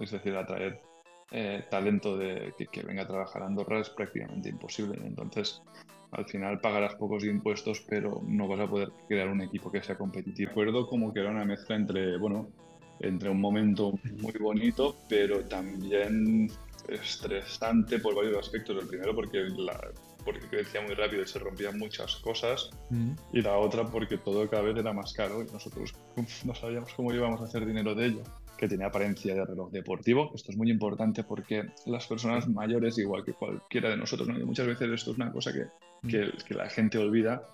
Es decir, atraer eh, talento de, que, venga a trabajar a Andorra es prácticamente imposible. Entonces, al final pagarás pocos impuestos, pero no vas a poder crear un equipo que sea competitivo. Recuerdo como que era una mezcla entre, bueno, entre un momento muy bonito, pero también estresante por varios aspectos. El primero porque, la, porque crecía muy rápido y se rompían muchas cosas, mm. y la otra porque todo cada vez era más caro y nosotros no sabíamos cómo íbamos a hacer dinero de ello que tenía apariencia de reloj deportivo. Esto es muy importante porque las personas mayores, igual que cualquiera de nosotros, muchas veces esto es una cosa que, mm. que, que, la gente olvida,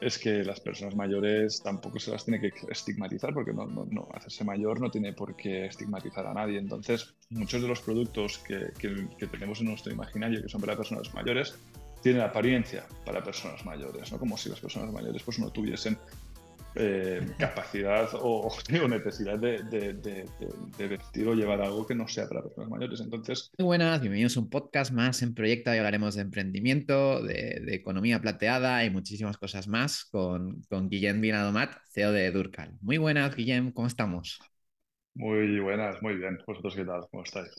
es que las personas mayores tampoco se las tiene que estigmatizar porque no, no, no, hacerse mayor no tiene por qué estigmatizar a nadie. Entonces, muchos de los productos que, que, que tenemos en nuestro imaginario que son para personas mayores tienen apariencia para personas mayores, ¿no? como si las personas mayores pues, no tuviesen eh, capacidad o, necesidad de, vestir o llevar algo que no sea para personas mayores. Entonces. Muy buenas, bienvenidos a un podcast más en Proyecto. Hoy hablaremos de emprendimiento, de, economía plateada y muchísimas cosas más con, con Guillem Vinadomat, CEO de Durcal. Muy buenas, Guillem, ¿cómo estamos? Muy buenas, muy bien. ¿Vosotros qué tal? ¿Cómo estáis?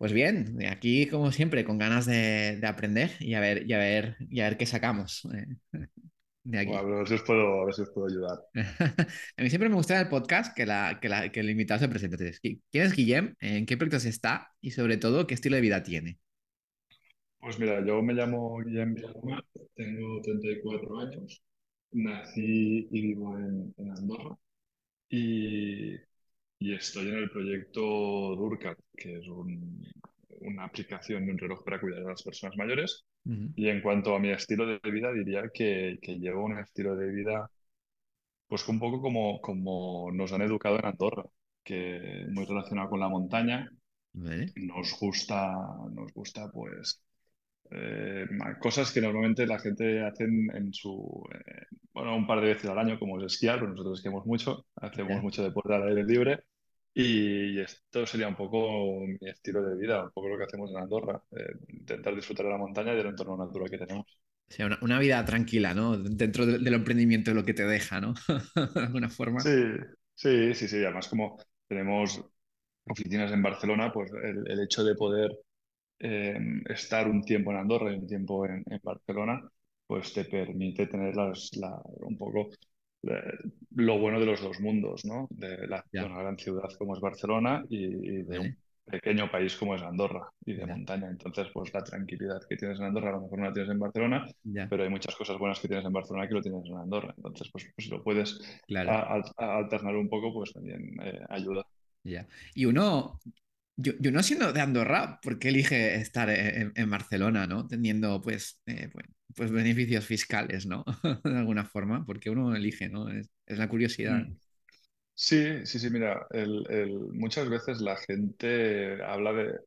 Pues bien, aquí como siempre, con ganas de, aprender y a ver, y a ver, y a ver qué sacamos. A, ver si os puedo, ayudar. a mí siempre me gusta el podcast que, la, que, la, que el invitado se presente. ¿Quién es Guillem? ¿En qué proyectos está? Y sobre todo, ¿qué estilo de vida tiene? Pues mira, yo me llamo Guillem Villamar, tengo 34 años, nací y vivo en, Andorra y, y, estoy en el proyecto Durcat, que es un, una aplicación de un reloj para cuidar a las personas mayores. Y en cuanto a mi estilo de vida, diría que, que, llevo un estilo de vida, pues un poco como, como nos han educado en Andorra, que muy relacionado con la montaña. Nos gusta, nos gusta, pues, eh, cosas que normalmente la gente hace en su, eh, bueno, un par de veces al año, como es esquiar, pero nosotros esquiamos mucho, hacemos mucho deporte al aire libre y esto sería un poco mi estilo de vida, un poco lo que hacemos en Andorra, eh, intentar disfrutar de la montaña y del entorno natural que tenemos. O sea, una, vida tranquila, ¿no? Dentro del emprendimiento, lo que te deja, ¿no? de alguna forma. Sí, sí, sí, sí. Además, como tenemos oficinas en Barcelona, pues el, hecho de poder em, estar un tiempo en Andorra y un tiempo en, Barcelona, pues te permite tener las, un poco lo bueno de los dos mundos, ¿no? De, la, una gran ciudad como es Barcelona y, de un pequeño país como es Andorra y de montaña. Entonces, pues la tranquilidad que tienes en Andorra a lo mejor no la tienes en Barcelona, pero hay muchas cosas buenas que tienes en Barcelona que lo tienes en Andorra. Entonces, pues, pues si lo puedes alternar un poco, pues también eh, ayuda. Ya. Y uno, yo, yo, no siendo de Andorra, ¿por qué elige estar en, Barcelona, ¿no? Teniendo, pues, eh, pues beneficios fiscales, ¿no? de alguna forma, porque uno elige, ¿no? Es, la curiosidad. Mm. Sí, sí, sí, mira, el, el, muchas veces la gente habla de,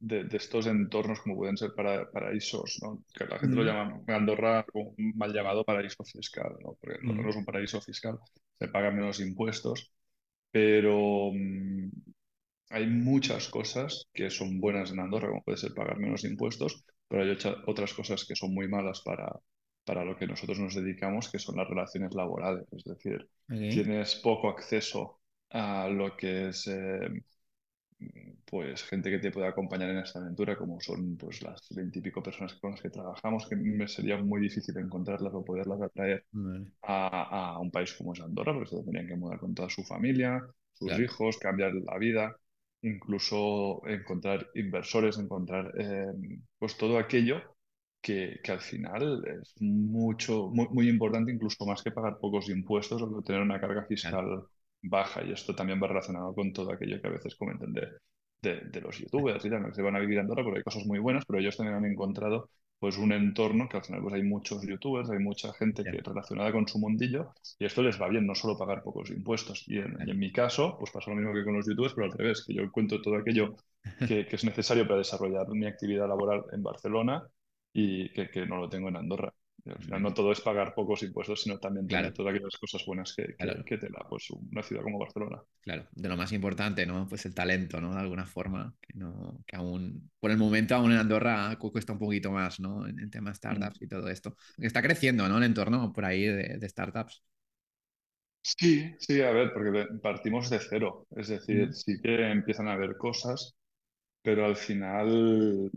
de, estos entornos como pueden ser para, paraísos, ¿no? Que la gente lo mm. llama Andorra como un mal llamado paraíso fiscal, ¿no? Porque no mm. es un paraíso fiscal, se pagan menos impuestos, pero hay muchas cosas que son buenas en Andorra, como puede ser pagar menos impuestos, pero hay otras cosas que son muy malas para, para lo que nosotros nos dedicamos, que son las relaciones laborales. Es decir, tienes poco acceso a lo que es eh, pues gente que te puede acompañar en esta aventura, como son pues las veintipico personas con las que trabajamos, que me sería muy difícil encontrarlas o poderlas atraer a, a, un país como es Andorra, porque se tendrían que mudar con toda su familia, sus hijos, cambiar la vida incluso encontrar inversores, encontrar eh, pues todo aquello que, que, al final es mucho, muy, muy, importante, incluso más que pagar pocos impuestos o tener una carga fiscal baja. Y esto también va relacionado con todo aquello que a veces comentan de, de, los youtubers y tal, que se van a vivir a Andorra porque hay cosas muy buenas, pero ellos también han encontrado pues un entorno que al final pues hay muchos youtubers, hay mucha gente que, relacionada con su mundillo y esto les va bien, no solo pagar pocos impuestos. Y en, en, mi caso, pues pasa lo mismo que con los youtubers, pero al revés, que yo encuentro todo aquello que, que es necesario para desarrollar mi actividad laboral en Barcelona y que, que no lo tengo en Andorra al final no todo es pagar pocos impuestos, sino también tener todas aquellas cosas buenas que, que, te da pues, una ciudad como Barcelona. Claro, de lo más importante, ¿no? Pues el talento, ¿no? De alguna forma, que, no, que aún, por el momento aún en Andorra cuesta un poquito más, ¿no? En el tema startups mm. y todo esto. Está creciendo, ¿no? El entorno por ahí de, startups. Sí, sí, a ver, porque partimos de cero. Es decir, Mm, sí que empiezan a haber cosas, pero al final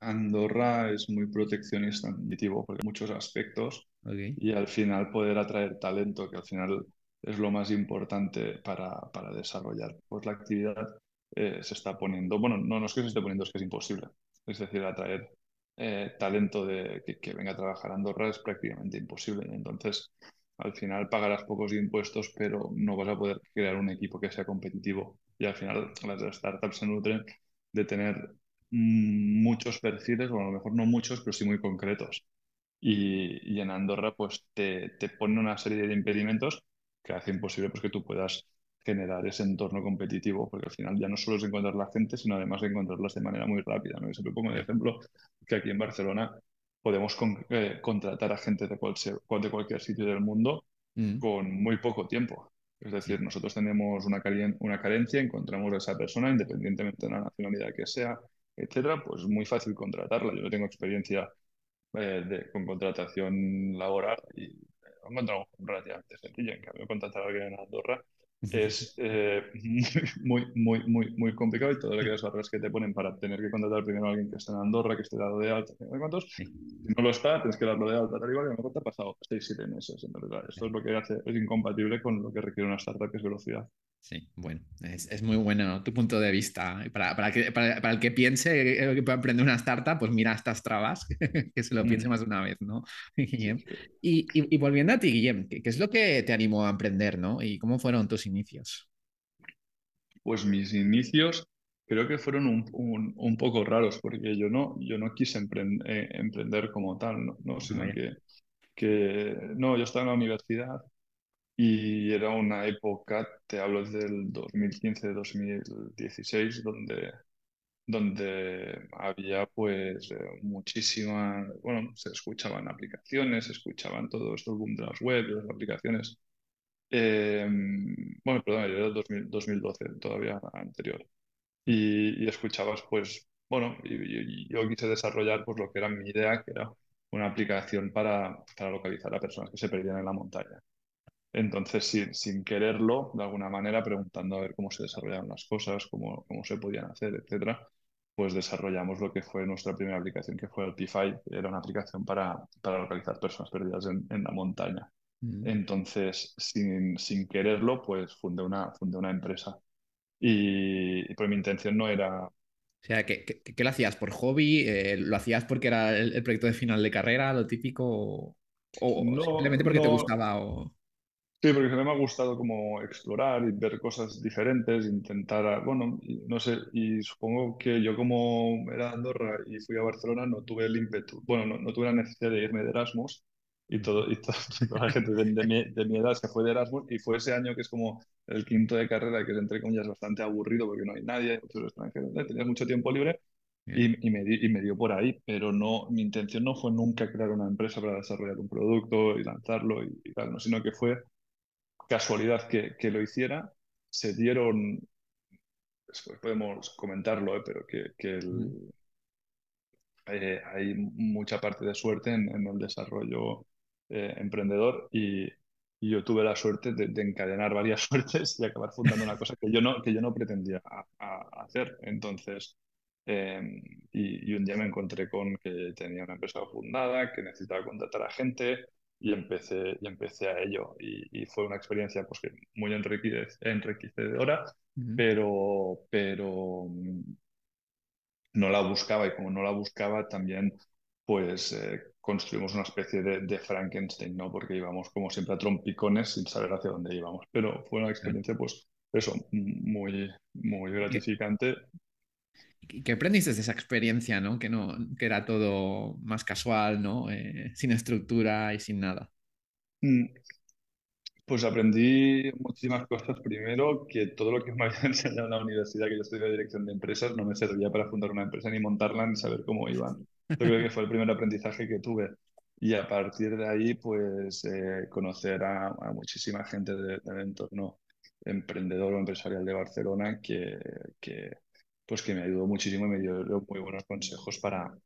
Andorra es muy proteccionista en porque muchos aspectos ok, y al final poder atraer talento, que al final es lo más importante para, para desarrollar pues, la actividad, eh, se está poniendo, bueno, no, no es que se esté poniendo, es que es imposible. Es decir, atraer eh, talento de, que, que venga a trabajar a Andorra es prácticamente imposible. Entonces, al final pagarás pocos impuestos, pero no vas a poder crear un equipo que sea competitivo. Y al final las startups se nutren de tener muchos perfiles, o a lo mejor no muchos, pero sí muy concretos. Y, y en Andorra pues te, te ponen una serie de impedimentos que hace imposible pues, que tú puedas generar ese entorno competitivo, porque al final ya no solo es encontrar la gente, sino además de encontrarlas de manera muy rápida, ¿no? Yo siempre pongo de ejemplo que aquí en Barcelona podemos con- eh, contratar a gente de, cual- de cualquier sitio del mundo Mm, con muy poco tiempo. Es decir, nosotros tenemos una, una carencia, encontramos a esa persona, independientemente de la nacionalidad que sea, etcétera, pues es muy fácil contratarla. Yo no tengo experiencia eh, de- con contratación laboral y lo encontramos relativamente sencillo. En cambio, contratar a alguien en Andorra es eh, muy, muy, muy, muy complicado y que las barreras que te ponen para tener que contratar primero a alguien que esté en Andorra, que esté dado de alta, cuántos, si no lo está, tienes que darlo de alta, tal y cual, y a lo mejor te ha pasado 6 siete meses, en verdad. Esto es lo que hace, es incompatible con lo que requiere una startup, que es velocidad. Sí, bueno, es, es muy bueno ¿no? tu punto de vista. Y Para, para, que, para, para el que piense eh, que puede emprender una startup, pues mira estas trabas, que se lo piense más de una vez, ¿no? Guillem. Y, y, y volviendo a ti, Guillem, ¿qué, qué es lo que te animó a emprender, ¿no? ¿Y cómo fueron tus inicios? Pues mis inicios creo que fueron un, un- un poco raros, porque yo no, yo no quise eh, emprender como tal, ¿no? ¿no? Sino que, que, no, yo estaba en la universidad y era una época, te hablo del 2015-2016, donde, donde había pues eh, muchísima, bueno, se escuchaban aplicaciones, se escuchaban todo esto, el boom de las webs, las aplicaciones. Eh, bueno, perdón, era 2000 2012, todavía anterior y, y escuchabas, pues, bueno, y- y yo quise desarrollar pues lo que era mi idea, que era una aplicación para, para localizar a personas que se perdían en la montaña. Entonces, sin, sin quererlo, de alguna manera, preguntando a ver cómo se desarrollaban las cosas, cómo, cómo se podían hacer, etcétera, pues desarrollamos lo que fue nuestra primera aplicación, que fue el Pi-Fi. Era una aplicación para, para localizar personas perdidas en, en la montaña. Mm. Entonces, sin, sin quererlo, pues fundé una, fundé una empresa. Y, y pues mi intención no era O sea, ¿qué, qué, qué lo hacías? ¿Por hobby? Eh, ¿lo hacías porque era el, el proyecto de final de carrera, lo típico? ¿O, o No, simplemente porque te no, gustaba? O... sí, porque me ha gustado como explorar y ver cosas diferentes, intentar, a- bueno, y no sé, y supongo que yo como era de Andorra y fui a Barcelona no tuve el ímpetu, bueno, no, no tuve la necesidad de irme de Erasmus y todo, y to- toda la gente de, de mi, de mi edad se fue de Erasmus y fue ese año que es como el quinto de carrera, que es entre comillas bastante aburrido porque no hay nadie, hay muchos extranjeros, ¿eh? tenías mucho tiempo libre Bien. y, y me di- y me dio por ahí, pero no, mi intención no fue nunca crear una empresa para desarrollar un producto y lanzarlo y, y tal, ¿no? sino que fue casualidad que, que lo hiciera. Se dieron, después podemos comentarlo, ¿eh? pero que, que Mm. eh, hay mucha parte de suerte en, en el desarrollo eh, emprendedor y, y yo tuve la suerte de, de encadenar varias suertes y acabar fundando una cosa que yo no, que yo no pretendía a- a- hacer. Entonces, eh, y, y un día me encontré con que tenía una empresa fundada, que necesitaba contratar a gente y empecé, y empecé a ello. Y, y fue una experiencia pues, que muy enriquece- enriquecedora, Mm. pero, pero mm, no la buscaba y como no la buscaba también pues eh, construimos una especie de, de Frankenstein, ¿no? Porque íbamos como siempre a trompicones sin saber hacia dónde íbamos. Pero fue una experiencia pues eso, muy, muy ¿Y qué, gratificante y qué aprendiste de esa experiencia, ¿no? Que no, que era todo más casual, ¿no? Eh, sin estructura y sin nada. Mm, Pues aprendí muchísimas cosas. Primero, que todo lo que me había enseñado en la universidad, que yo estudié dirección de empresas, no me servía para fundar una empresa, ni montarla, ni saber cómo iban. Creo que fue el primer aprendizaje que tuve. Y a partir de ahí, pues eh, conocer a, muchísima gente de- del entorno emprendedor o empresarial de Barcelona que, que, pues que me ayudó muchísimo y me dio muy buenos consejos para,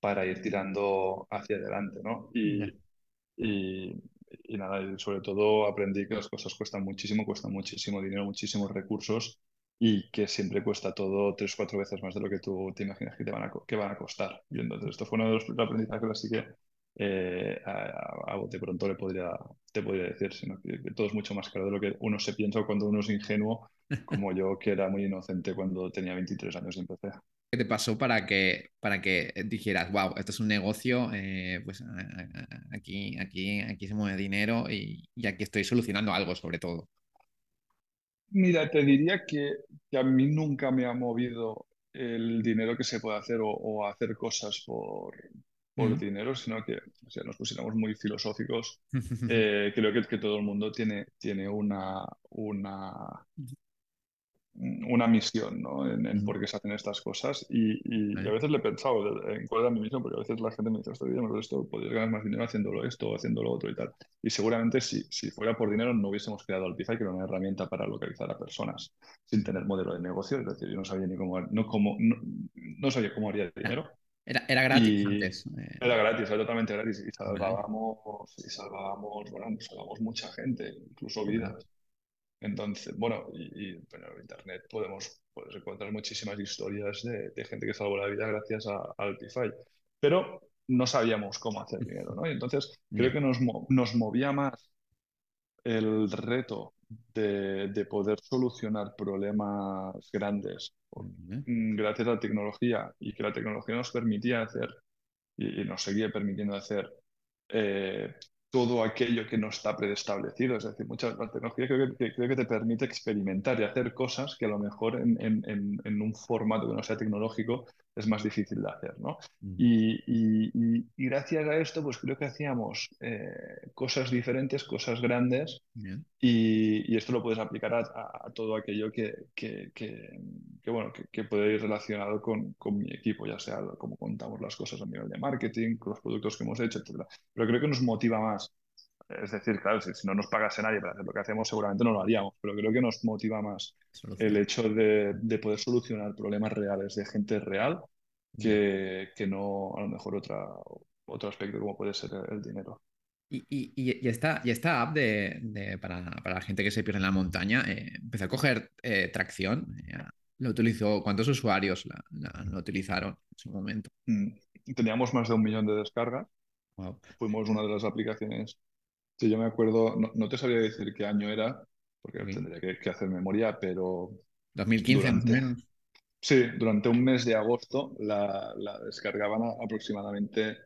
para ir tirando hacia adelante, ¿no? Y, y, y nada, y sobre todo aprendí que las cosas cuestan muchísimo, cuestan muchísimo dinero, muchísimos recursos y que siempre cuesta todo tres o cuatro veces más de lo que tú te imaginas que, te van a, que van a costar. Y entonces esto fue uno de los aprendizajes, así que eh, a, de pronto le podría, te podría decir, sino que, todo es mucho más caro de lo que uno se piensa cuando uno es ingenuo, como yo, que era muy inocente cuando tenía 23 años y empecé. ¿Qué te pasó para que, para que dijeras, wow, esto es un negocio, eh, pues aquí, aquí, aquí se mueve dinero y, y aquí estoy solucionando algo sobre todo? Mira, te diría que, que, a mí nunca me ha movido el dinero que se puede hacer o, o hacer cosas por, por dinero, sino que o sea, nos pusiéramos muy filosóficos. Eh, creo que, que, todo el mundo tiene, tiene una, una, una misión ¿no? en, por qué se hacen estas cosas y, y, a veces le he pensado en cuál era mi misión, porque a veces la gente me dice, estoy bien, esto, podrías ganar más dinero haciéndolo esto o haciéndolo otro y tal. Y seguramente si, si fuera por dinero no hubiésemos creado Alpify, que era una herramienta para localizar a personas sin tener modelo de negocio, es decir, yo no sabía ni cómo, no, cómo, no, sabía cómo haría dinero. Era, era gratis antes. Eh. Era gratis, era totalmente gratis. Y salvábamos, y salvábamos, bueno, salvábamos mucha gente, incluso vidas. Entonces, bueno, y, en Internet podemos, encontrar muchísimas historias de, gente que salvó la vida gracias a, Altify, pero no sabíamos cómo hacer dinero, ¿no? Y entonces creo que nos, nos movía más el reto de, poder solucionar problemas grandes mm, gracias a la tecnología y que la tecnología nos permitía hacer y, nos seguía permitiendo hacer eh, todo aquello que no está preestablecido. Es decir, muchas la tecnología creo que, creo que te permite experimentar y hacer cosas que a lo mejor en, en, en, un formato que no sea tecnológico es más difícil de hacer. ¿no? Mm. Y, y, y, gracias a esto, pues creo que hacíamos eh, cosas diferentes, cosas grandes, y, esto lo puedes aplicar a, a, todo aquello que, que, que, bueno, que, puede ir relacionado con, con, mi equipo, ya sea cómo contamos las cosas a nivel de marketing, con los productos que hemos hecho, etc. Pero creo que nos motiva más es decir, claro, si, no nos pagase nadie para hacer lo que hacemos, seguramente no lo haríamos, pero creo que nos motiva más el hecho de, poder solucionar problemas reales de gente real que, que, no a lo mejor otra, otro aspecto como puede ser el, dinero. Y, y, esta, y esta app de, para, la gente que se pierde en la montaña eh, empezó a coger eh, tracción. Eh, lo utilizó, ¿Cuántos usuarios la, lo utilizaron en su momento? Mm, teníamos más de un millón de descargas. Fuimos una de las aplicaciones Sí, yo me acuerdo, no, te sabría decir qué año era, porque tendría que, hacer memoria, pero... 2015 durante, Sí, durante un mes de agosto la, descargaban aproximadamente,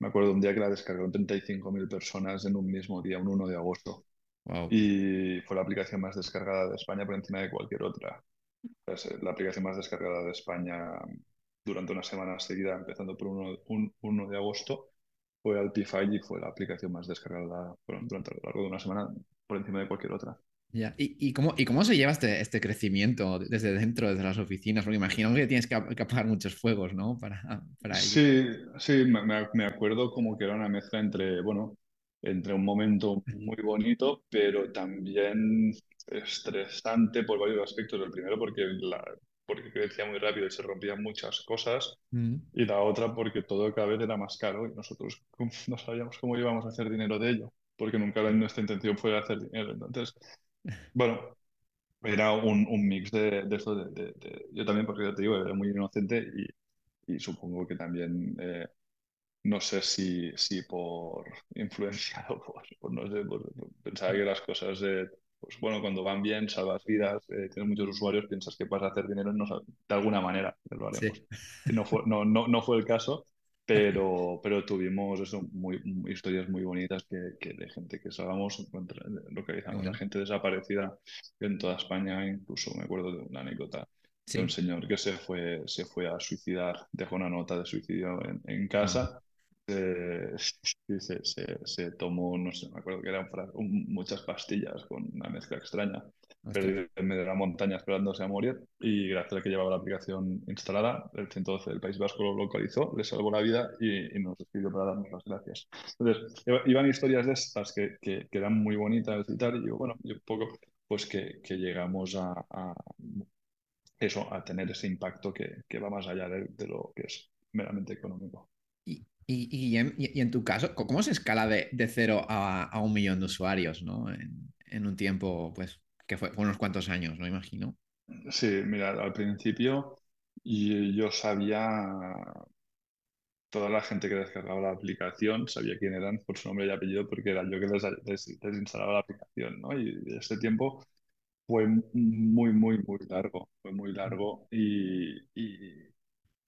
me acuerdo un día que la descargaron 35.000 personas en un mismo día, un 1 de agosto. Y fue la aplicación más descargada de España por encima de cualquier otra. la aplicación más descargada de España durante una semana seguida, empezando por 1, 1 de agosto fue Altify y fue la aplicación más descargada durante a lo largo de una semana por encima de cualquier otra. ¿Y, y, cómo, ¿Y cómo se lleva este, este crecimiento desde dentro, desde las oficinas? Porque imagino que tienes que, apagar muchos fuegos, ¿no? Para, para Sí, sí, me, me, acuerdo como que era una mezcla entre, bueno, entre un momento muy bonito, pero también estresante por varios aspectos. El primero porque la, porque crecía muy rápido y se rompían muchas cosas, mm. y la otra porque todo cada vez era más caro y nosotros no sabíamos cómo íbamos a hacer dinero de ello, porque nunca nuestra intención fue hacer dinero. Entonces, bueno, era un, un mix de, de esto, de, yo también, porque ya te digo, era muy inocente y, y supongo que también... Eh, no sé si, si por influenciado por, no sé, por, pensaba que las cosas de pues bueno, cuando van bien, salvas vidas, eh, tienes muchos usuarios, piensas que vas a hacer dinero no, de alguna manera, lo haremos. No, fue, no, no, no, fue el caso, pero, pero tuvimos eso, muy, historias muy bonitas que, que de gente que salvamos, localizamos a gente desaparecida en toda España, incluso me acuerdo de una anécdota de un señor que se fue, se fue a suicidar, dejó una nota de suicidio en, en casa se, se, se, tomó, no sé, me acuerdo que eran muchas pastillas con una mezcla extraña, perdido en medio de la montaña esperándose a morir y gracias a que llevaba la aplicación instalada, el 112 del País Vasco lo localizó, le salvó la vida y, nos despidió para darnos las gracias. Entonces, iban historias de estas que, que, eran muy bonitas y tal, y yo, bueno, y un poco, pues que, que llegamos a, a, eso, a tener ese impacto que, que va más allá de, de lo que es meramente económico. Y, Y, y, en, y, en, tu caso, ¿cómo se escala de, cero a, un millón de usuarios, ¿no? En, un tiempo, pues, que fue, unos cuantos años, ¿no? Imagino. Sí, mira, al principio yo sabía toda la gente que descargaba la aplicación, sabía quién eran por su nombre y apellido porque era yo que les, la aplicación, ¿no? Y ese tiempo fue muy, muy, muy largo, fue muy largo y, y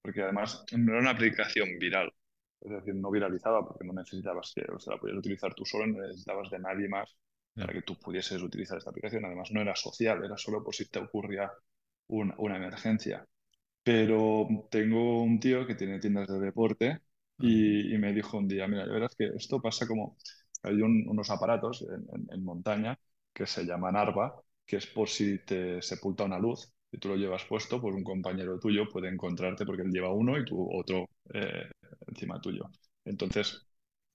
porque además no era una aplicación viral, es decir, no viralizaba porque no necesitabas que, o sea, la podías utilizar tú solo, no necesitabas de nadie más para que tú pudieses utilizar esta aplicación. Además, no era social, era solo por si te ocurría una, una emergencia. Pero tengo un tío que tiene tiendas de deporte y, y me dijo un día, mira, ya verás que esto pasa como, hay un, unos aparatos en, en, en, montaña que se llaman ARBA, que es por si te sepulta una luz y tú lo llevas puesto, pues un compañero tuyo puede encontrarte porque él lleva uno y tú otro eh, encima tuyo. Entonces,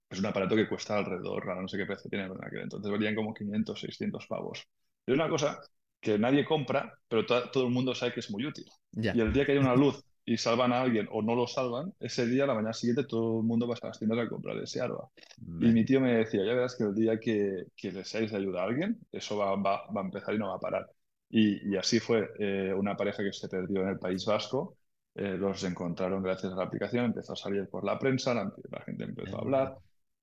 es un aparato que cuesta alrededor, no sé qué precio tiene en aquel entonces, valían como 500, 600 pavos. Y es una cosa que nadie compra, pero to todo el mundo sabe que es muy útil. Y el día que hay una luz y salvan a alguien o no lo salvan, ese día, la mañana siguiente, todo el mundo va a las tiendas a comprar ese arma. Y mi tío me decía, ya verás que el día que, que le seáis de ayuda a alguien, eso va, va, va, a empezar y no va a parar. Y, y así fue eh, una pareja que se perdió en el País Vasco, eh, los encontraron gracias a la aplicación, empezó a salir por la prensa, la, la gente empezó a hablar.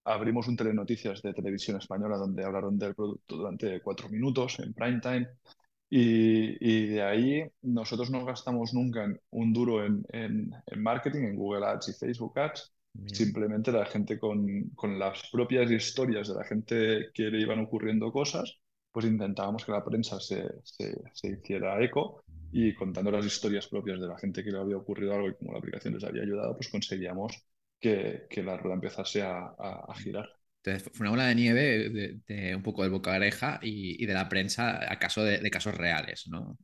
Abrimos un telenoticias de televisión española donde hablaron del producto durante cuatro minutos en prime time. Y, y, de ahí nosotros no gastamos nunca un duro en, en, en, marketing, en Google Ads y Facebook Ads. Bien. Simplemente la gente con, con, las propias historias de la gente que le iban ocurriendo cosas, pues intentábamos que la prensa se, se, se hiciera eco y contando las historias propias de la gente que le había ocurrido algo y como la aplicación les había ayudado, pues conseguíamos que, que la rueda empezase a, a, a girar. Entonces, fue una bola de nieve de, de un poco del boca oreja y, y, de la prensa a caso de, de casos reales, ¿no?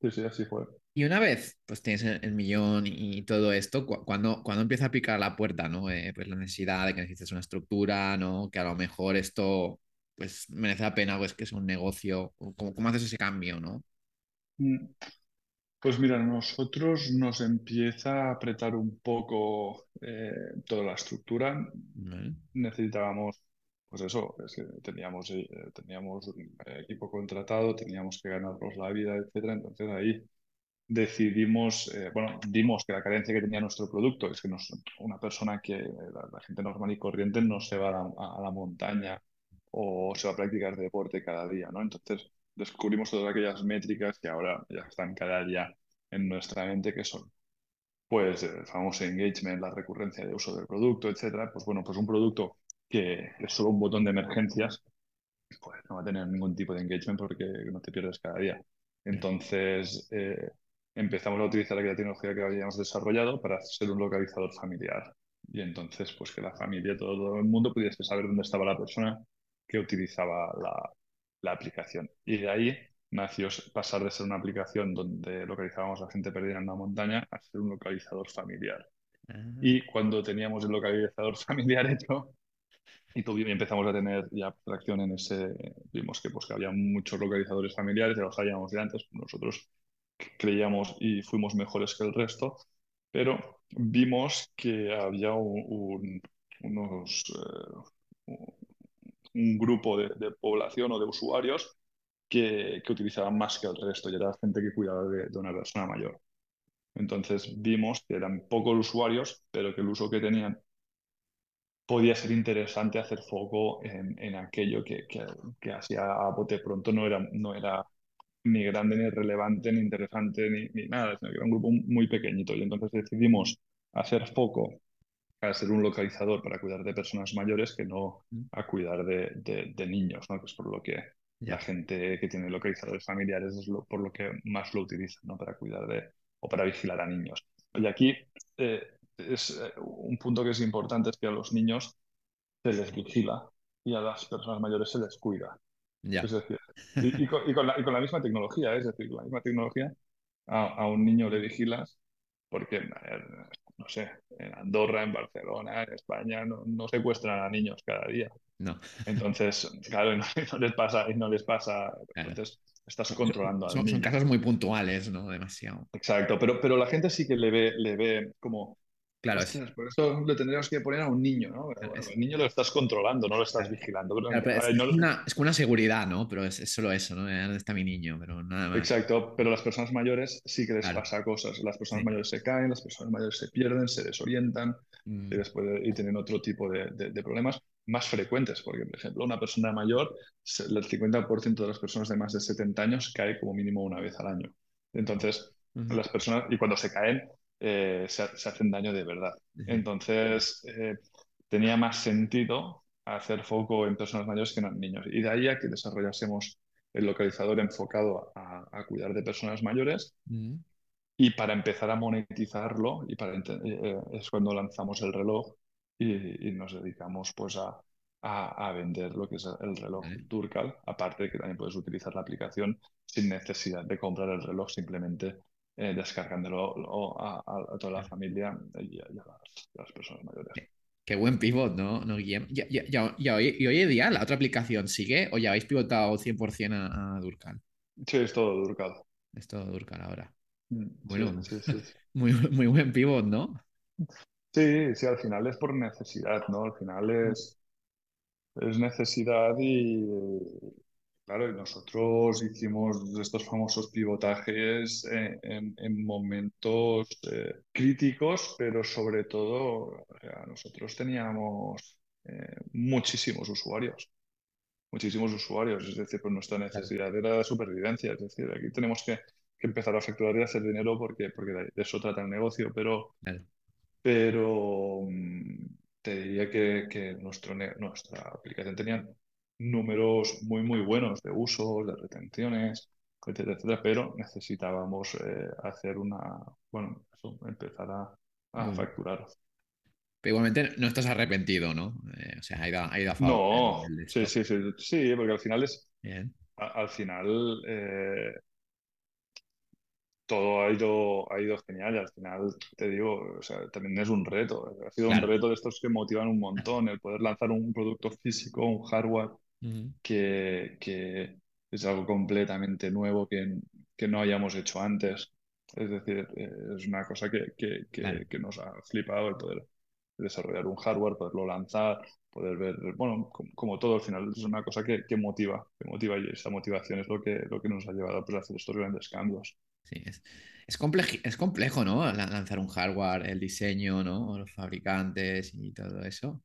Sí, sí, así fue. Y una vez pues tienes el, el millón y todo esto, cu cuando, cuando empieza a picar la puerta, ¿no? Eh, pues la necesidad de que necesites una estructura, ¿no? Que a lo mejor esto pues merece la pena, pues que es un negocio. ¿Cómo, cómo haces ese cambio, no? Mm. Pues mira, nosotros nos empieza a apretar un poco eh, toda la estructura. Vale. Necesitábamos, pues eso, es que teníamos, eh, teníamos un equipo contratado, teníamos que ganarnos la vida, etcétera. Entonces ahí decidimos, eh, bueno, vimos que la carencia que tenía nuestro producto es que nos, una persona que la, la, gente normal y corriente no se va a la, a la montaña o se va a practicar deporte cada día, ¿no? Entonces descubrimos todas aquellas métricas que ahora ya están cada día en nuestra mente, que son pues el famoso engagement, la recurrencia de uso del producto, etcétera. Pues bueno, pues un producto que es solo un botón de emergencias, pues no va a tener ningún tipo de engagement porque no te pierdes cada día. Entonces eh, empezamos a utilizar aquella tecnología que habíamos desarrollado para ser un localizador familiar. Y entonces, pues que la familia, todo, todo el mundo pudiese saber dónde estaba la persona que utilizaba la, la aplicación. Y de ahí nació pasar de ser una aplicación donde localizábamos a gente perdida en la montaña a ser un localizador familiar. Uh -huh. Y cuando teníamos el localizador familiar hecho, y empezamos a tener ya tracción en ese, vimos que, pues, que había muchos localizadores familiares, ya los sabíamos de antes, nosotros creíamos y fuimos mejores que el resto, pero vimos que había un, un, unos, eh, un grupo de, población o de usuarios que, que, utilizaban más que el resto y era gente que cuidaba de, una persona mayor. Entonces vimos que eran pocos usuarios, pero que el uso que tenían podía ser interesante hacer foco en, en aquello que, que, que hacía a bote pronto no era, no era ni grande, ni relevante, ni interesante, ni, ni nada, sino que era un grupo muy pequeñito. Y entonces decidimos hacer foco a ser un localizador para cuidar de personas mayores que no a cuidar de, de, de niños, ¿no? que es por lo que la gente que tiene localizadores familiares es lo, por lo que más lo utiliza, ¿no? para cuidar de o para vigilar a niños. Y aquí eh, es eh, un punto que es importante, es que a los niños se les vigila y a las personas mayores se les cuida. Yeah. Es decir, y, y, con, y, con la, y, con, la, misma tecnología, ¿eh? es decir, la misma tecnología, a, a un niño le vigilas porque no sé, en Andorra, en Barcelona, en España, no, no secuestran a niños cada día. No. Entonces, claro, no, no, les pasa, y no les pasa. Claro. Entonces, estás controlando son, son, casos muy puntuales, ¿no? Demasiado. Exacto, pero, pero la gente sí que le ve, le ve como Claro, Ostras, por eso le tendríamos que poner a un niño, ¿no? Bueno, es, el niño lo estás controlando, no lo estás vigilando. Pero, claro, pero es- es no- una, es una seguridad, ¿no? Pero es, es solo eso, ¿no? Eh, ¿Dónde está mi niño? Pero nada más. exacto, pero las personas mayores sí que les Claro. pasa cosas. Las personas Sí. mayores se caen, las personas mayores se pierden, se desorientan Mm, y, después de- y tienen otro tipo de, de- de problemas más frecuentes, porque, por ejemplo, una persona mayor, el 50% de las personas de más de 70 años cae como mínimo una vez al año. Entonces, las personas, y cuando se caen, eh, se, se hacen daño de verdad. Entonces, eh, tenía más sentido hacer foco en personas mayores que en niños. Y de ahí a que desarrollásemos el localizador enfocado a, a cuidar de personas mayores. Y para empezar a monetizarlo, y para eh, es cuando lanzamos el reloj y, y nos dedicamos pues a, a- a vender lo que es el reloj vale. Durcal, aparte de que también puedes utilizar la aplicación sin necesidad de comprar el reloj, simplemente eh, descargándolo a, toda la familia y a, y a las, a las personas mayores. Qué buen pivot, ¿no, ¿No, Guillem? Ya- ya- ya- ya hoy, y hoy en día la otra aplicación sigue o ya habéis pivotado 100% a, a Durcal. Sí, es todo Durcal. Es todo Durcal ahora. Mm, Bueno. Sí, sí, sí. Muy, muy buen pivot, ¿no? Sí, sí, al final es por necesidad, ¿no? Al final es, es necesidad y, claro, y nosotros hicimos estos famosos pivotajes en, en- en momentos eh, críticos, pero sobre todo, o sea, nosotros teníamos eh, muchísimos usuarios, muchísimos usuarios, es decir, pues nuestra necesidad era de supervivencia, es decir, aquí tenemos que, que empezar a facturar y hacer dinero porque, porque de eso trata el negocio, pero Claro. pero mm, te diría que, que nuestro, nuestra aplicación tenía números muy, muy buenos de usos, de retenciones, etcétera, etcétera, pero necesitábamos eh, hacer una, bueno, eso, empezar a, a Bueno. facturar. Pero igualmente no estás arrepentido, ¿no? Eh, o sea, ha ido, ha ido a favor No, del sí, sí, sí, sí, porque al final es, Bien. a- al final eh, todo ha ido, ha ido genial y al final te digo, o sea, también es un reto, ha sido un reto de estos que motivan un montón, el poder lanzar un producto físico, un hardware Que, que es algo completamente nuevo que, que no hayamos hecho antes. Es decir, es una cosa que, que, que, Claro. que nos ha flipado el poder desarrollar un hardware, poderlo lanzar, poder ver, bueno, como, como todo al final es una cosa que, que motiva, que motiva y esa motivación es lo que, lo que nos ha llevado pues, a hacer estos grandes cambios. Sí, es, es, compleji- es complejo, ¿no? La- Lanzar un hardware, el diseño, ¿no? Los fabricantes y todo eso.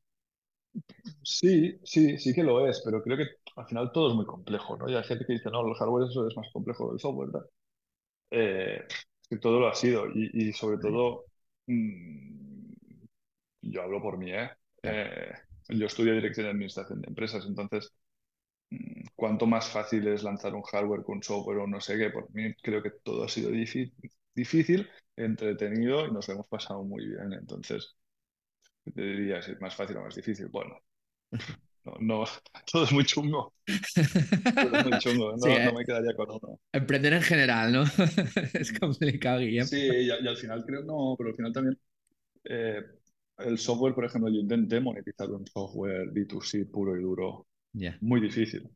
Sí, sí, sí que lo es, pero creo que al final todo es muy complejo, ¿no? Y hay gente que dice, no, el hardware eso es más complejo que el software, tal. Eh, es que todo lo ha sido y, y sobre todo, mm, yo hablo por mí, ¿eh? Eh, yo estudio dirección y administración de empresas, entonces, mm, cuanto más fácil es lanzar un hardware con software o no sé qué, por mí creo que todo ha sido difí- difícil, entretenido y nos lo hemos pasado muy bien. Entonces, te diría si es más fácil o más difícil. Bueno, no, no, todo es muy chungo, todo es muy chungo, no, ¿eh? no me quedaría con uno. Emprender en general, ¿no? Es complicado, Guillem. Sí, y, al final creo, no, pero al final también eh, el software, por ejemplo, yo intenté monetizar un software B2C puro y duro, Ya. muy difícil,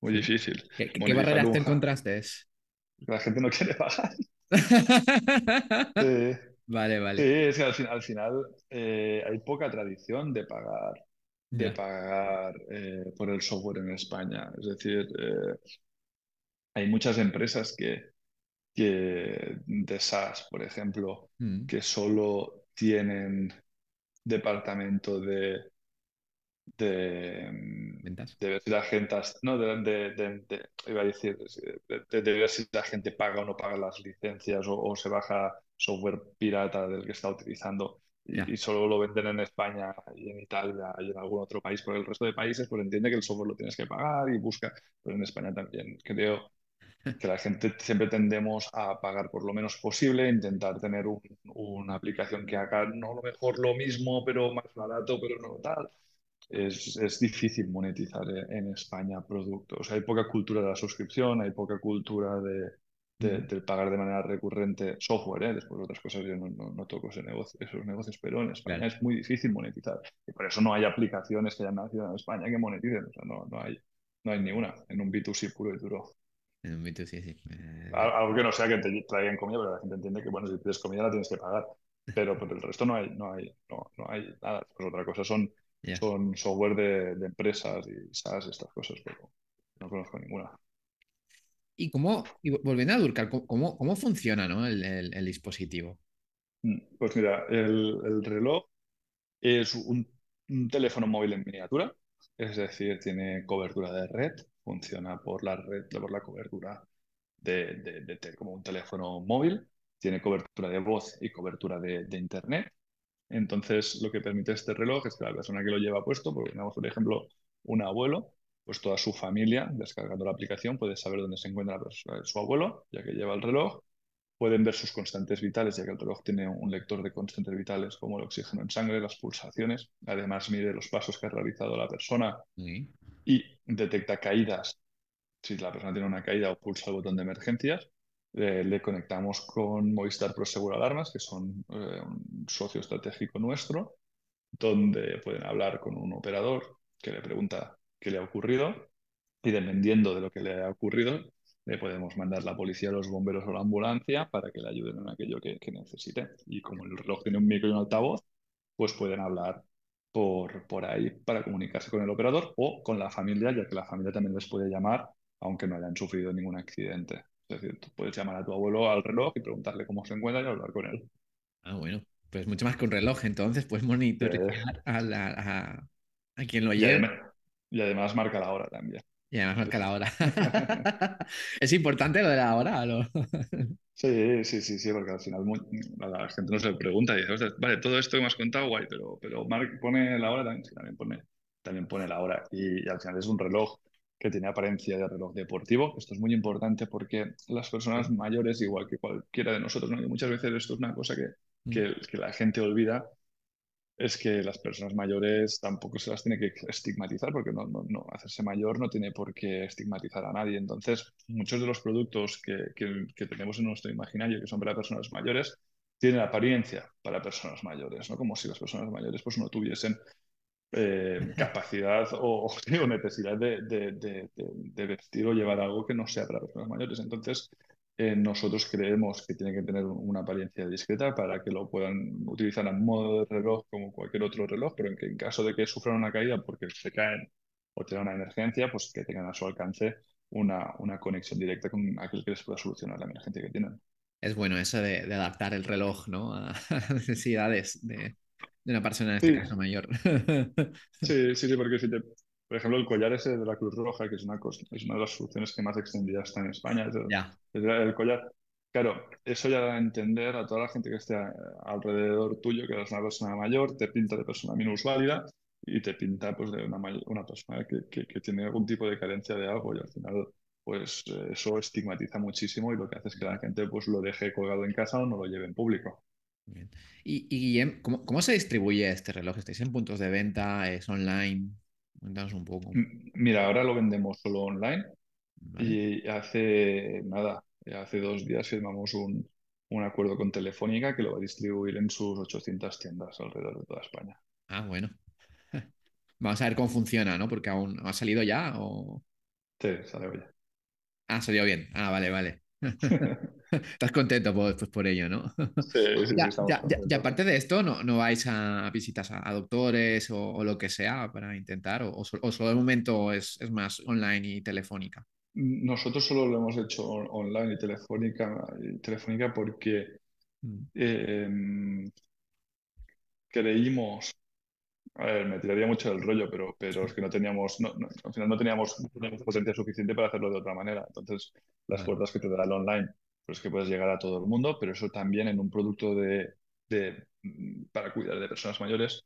muy difícil. ¿Qué, qué- barreras te encontraste? La gente no quiere pagar. Sí, Vale, sí, vale. es que al fin- al final eh, hay poca tradición de pagar, de pagar eh, por el software en España. Es decir, eh, hay muchas empresas que, que de SaaS, por ejemplo, Mm, que solo tienen departamento de, de, Ventas. de ver si la gente, no, de, de- de- de- iba a decir, de, ver si la gente paga o no paga las licencias o, o se baja software pirata del que está utilizando y, y solo lo venden en España y en Italia y en algún otro país. Por el resto de países, pues entiende que el software lo tienes que pagar y busca, pero en España también. Creo que la gente siempre tendemos a pagar por lo menos posible, intentar tener un- una aplicación que haga no lo mejor lo mismo, pero más barato, pero no tal. Es, es difícil monetizar en en España productos. Hay poca cultura de la suscripción, hay poca cultura de, de- del pagar de manera recurrente software, ¿eh? Después otras cosas yo no, no- no toco ese negocio, esos negocios, pero en España Claro. es muy difícil monetizar. Y por eso no hay aplicaciones que hayan nacido en España que moneticen. O sea, no, no hay, no hay ni una en un B2C puro y duro. en un B2C, sí. Eh, Al- Algo que no sea que te traigan comida, pero la gente entiende que, bueno, si pides comida la tienes que pagar. pero por el resto no hay, no hay, no, no hay nada. Pues otra cosa son, Ya. son software de, de empresas y SaaS estas cosas, pero no conozco ninguna. ¿Y cómo, y vo- volviendo a Durkal, cómo, cómo, funciona, ¿no? el, el- dispositivo? Mm, Pues mira, el, el reloj es un, un teléfono móvil en miniatura, es decir, tiene cobertura de red, funciona por la red, por la cobertura de, de- como un teléfono móvil, tiene cobertura de voz y cobertura de internet. Entonces, lo que permite este reloj es que la persona que lo lleva puesto, porque tenemos, por ejemplo, un abuelo, pues toda su familia, descargando la aplicación, puede saber dónde se encuentra la persona- su abuelo, ya que lleva el reloj. Pueden ver sus constantes vitales, ya que el reloj tiene un lector de constantes vitales como el oxígeno en sangre, las pulsaciones. Además, mide los pasos que ha realizado la persona Sí. y detecta caídas. Si la persona tiene una caída o pulsa el botón de emergencias, eh, le conectamos con Movistar Prosegur Alarmas, que son eh, un socio estratégico nuestro, donde pueden hablar con un operador que le pregunta qué le ha ocurrido y dependiendo de lo que le ha ocurrido, le podemos mandar la policía, los bomberos o la ambulancia para que le ayuden en aquello que, que necesite. Y como el reloj tiene un micro y un altavoz, pues pueden hablar por, por ahí para comunicarse con el operador o con la familia, ya que la familia también les puede llamar aunque no hayan sufrido ningún accidente. Es decir, tú puedes llamar a tu abuelo al reloj y preguntarle cómo se encuentra y hablar con él. Ah, bueno, pues mucho más que un reloj, entonces puedes Eh, monitorear a, la- a, a quien lo además, y además marca la hora también. y además marca la hora. ¿Es importante lo de la hora? o no? Sí, sí, sí, sí, porque al final a la gente no se le pregunta y dice, "Ostras, vale, todo esto que me has contado, guay, pero, pero Mark pone la hora también, sí, también pone, también pone la hora. Y, y al final es un reloj que tiene apariencia de reloj deportivo. Esto es muy importante porque las personas mayores, igual que cualquiera de nosotros, ¿no? Y muchas veces esto es una cosa que, que, que la gente olvida, es que las personas mayores tampoco se las tiene que estigmatizar, porque no, no, no, hacerse mayor no tiene por qué estigmatizar a nadie. Entonces, muchos de los productos que, que, que tenemos en nuestro imaginario, que son para personas mayores, tienen apariencia para personas mayores, ¿no? Como si las personas mayores pues, no tuviesen eh, capacidad o, o necesidad de, de, de, de, vestir o llevar algo que no sea para personas mayores. Entonces, eh, nosotros creemos que tiene que tener una apariencia discreta para que lo puedan utilizar a modo de reloj como cualquier otro reloj, pero en que en caso de que sufran una caída porque se caen o tengan una emergencia, pues que tengan a su alcance una, una conexión directa con aquel que les pueda solucionar la emergencia que tienen. Es bueno eso de, de adaptar el reloj, ¿no? a las necesidades de, de una persona, en este Sí, caso mayor. sí, sí, sí, porque si te, por ejemplo, el collar ese de la Cruz Roja, que es una, cosa, es una de las soluciones que más extendida está en España, es el, Ya. es el collar. Claro, eso ya da a entender a toda la gente que esté a- alrededor tuyo que eres una persona mayor, te pinta de persona minusválida y te pinta pues, de una, una persona que, que- que tiene algún tipo de carencia de algo y al final pues eh, eso estigmatiza muchísimo y lo que hace es que la gente pues lo deje colgado en casa o no lo lleve en público. Bien. Y, y Guillem, ¿cómo, cómo se distribuye este reloj? ¿Estáis en puntos de venta? ¿Es online? Cuéntanos un poco. Mira, ahora lo vendemos solo online ¿Vale? Y hace nada, hace dos días firmamos un, un acuerdo con Telefónica que lo va a distribuir en sus 800 tiendas alrededor de toda España. Ah, bueno. Vamos a ver cómo funciona, ¿no? Porque aún ha salido ya o... Sí, sale oye. Ah, salió bien. Ah, vale, vale. Estás contento por, pues por ello, ¿no? Sí, sí, sí, Ya, ya, ya, ya contentos. aparte de esto, ¿no, no vais a visitas a, a doctores o, o lo que sea para intentar? ¿O, o so- o solo de momento es, es más online y telefónica? Nosotros solo lo hemos hecho on- online y telefónica, y telefónica porque Mm, eh, creímos, a ver, me tiraría mucho del rollo, pero, pero es que no teníamos, no, no, al final no teníamos, no teníamos potencia suficiente para hacerlo de otra manera. Entonces, las Vale, puertas que te da el online, pues es que puedes llegar a todo el mundo, pero eso también en un producto de, de, mm, para cuidar de personas mayores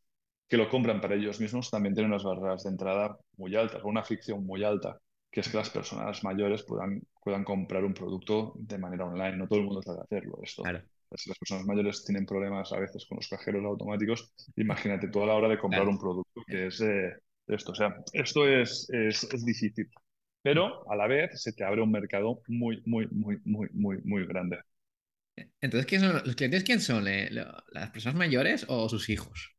que lo compran para ellos mismos, también tiene unas barreras de entrada muy altas, una fricción muy alta, que es que las personas mayores puedan, puedan comprar un producto de manera online. No todo el mundo sabe hacerlo esto. claro, las personas mayores tienen problemas a veces con los cajeros automáticos, imagínate tú a la hora de comprar claro. un producto que es eh, esto. O sea, esto es, es, es difícil, pero a la vez se te abre un mercado muy, muy, muy, muy, muy, muy grande. Entonces, ¿quién son los clientes? ¿Quién son? ¿Le- lo- ¿Las personas mayores o sus hijos?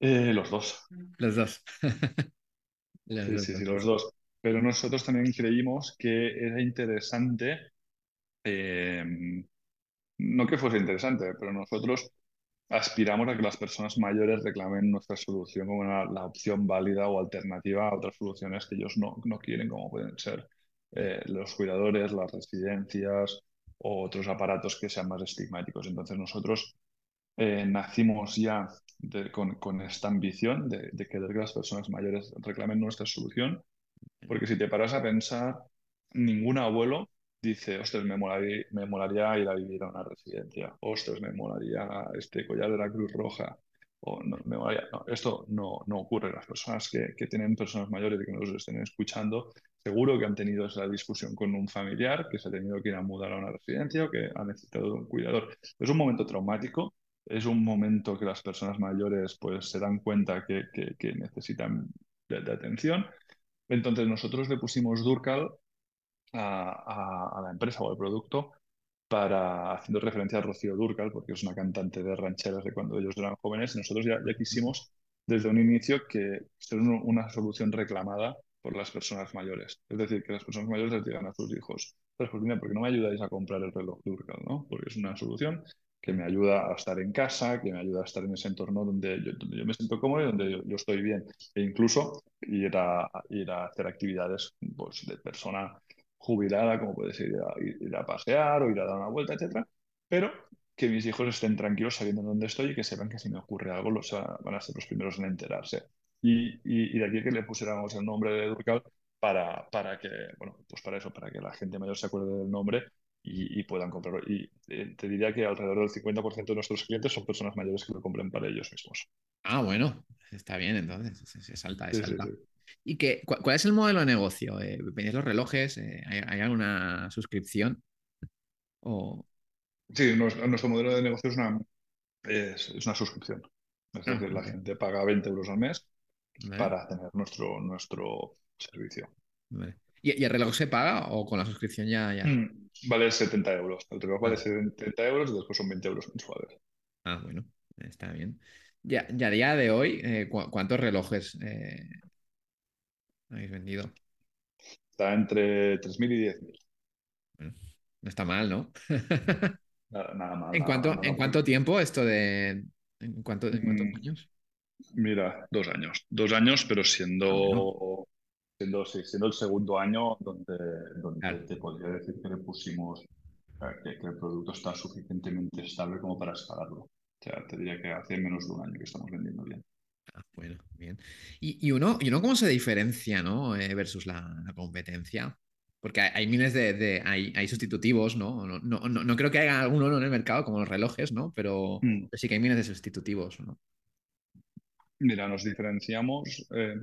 Eh, los dos. Los dos. Los Sí, dos, sí, sí, los dos. Pero nosotros también creímos que era interesante, eh, no que fuese interesante, pero nosotros aspiramos a que las personas mayores reclamen nuestra solución como la opción válida o alternativa a otras soluciones que ellos no, no quieren, como pueden ser eh, los cuidadores, las residencias o otros aparatos que sean más estigmáticos. Entonces nosotros eh, nacimos ya con, con esta ambición de, de querer que las personas mayores reclamen nuestra solución, porque si te paras a pensar, ningún abuelo dice, ostras, me molaría, me molaría ir a vivir a una residencia, ostras, me molaría este collar de la Cruz Roja, o no, me molaría- no, esto no, no ocurre. Las personas que, que tienen personas mayores y que nos estén escuchando, seguro que han tenido esa discusión con un familiar, que se ha tenido que ir a mudar a una residencia o que ha necesitado un cuidador. Es un momento traumático, es un momento que las personas mayores pues se dan cuenta que, que- que necesitan de, de atención. Entonces nosotros le pusimos Durcal a, a- a la empresa o al producto para haciendo referencia a Rocío Dúrcal, porque es una cantante de rancheras de cuando ellos eran jóvenes, nosotros ya, ya quisimos desde un inicio que ser un- una solución reclamada por las personas mayores. Es decir, que las personas mayores les digan a sus hijos, "Ostras, pues mira, ¿por qué no me ayudáis a comprar el reloj Dúrcal, ¿no? Porque es una solución que me ayuda a estar en casa, que me ayuda a estar en ese entorno donde yo, donde yo me siento cómodo y donde yo, yo estoy bien. E incluso ir a, ir a hacer actividades pues, de persona jubilada, como puede ser ir a, ir a pasear o ir a dar una vuelta, etcétera, pero que mis hijos estén tranquilos sabiendo dónde estoy y que sepan que si me ocurre algo los, van a ser los primeros en enterarse. Y, y, y de aquí que le pusiéramos el nombre de Durcal para, para que, bueno, pues para eso, para que la gente mayor se acuerde del nombre y, y puedan comprarlo. Y eh, te diría que alrededor del 50% de nuestros clientes son personas mayores que lo compren para ellos mismos. Ah, bueno, está bien entonces, se, se salta, se Sí, sí, salta. sí. ¿Y qué, cu- cuál es el modelo de negocio? Eh, ¿Vendéis los relojes? Eh, ¿hay, hay alguna suscripción? O... Sí, nuestro, nuestro modelo de negocio es una, es, es una suscripción. Es Ah, decir, la ok, gente paga 20 euros al mes vale, para tener nuestro, nuestro servicio. vale. ¿Y, y el reloj se paga o con la suscripción ya, ya? Mm, Vale 70 euros. El reloj vale Ah, 70 euros y después son 20 euros mensuales. ah, bueno, está bien. Ya, ya a día de hoy, eh, ¿cu- ¿cuántos relojes eh, habéis vendido? Está entre 3.000 y 10.000. Bueno, no está mal, ¿no? Nada, nada mal, ¿En nada cuánto, nada en cuánto tiempo esto de... ¿En cuánto, en cuántos Mm, años? mira, dos años. Dos años, pero Ah, bueno, siendo, siendo, sí, siendo el segundo año donde, donde claro. te podría decir que le pusimos que, que el producto está suficientemente estable como para escalarlo. O sea, te diría que hace menos de un año que estamos vendiendo bien. Ah, bueno, bien. Y, y uno, ¿y uno cómo se diferencia, ¿no? Eh, versus la, la competencia? Porque hay, hay miles de, de- hay, hay sustitutivos, ¿no? No, no, no- no creo que haya alguno ¿no? en el mercado como los relojes, ¿no? Pero Mm. sí que hay miles de sustitutivos, ¿no? Mira, nos diferenciamos. eh,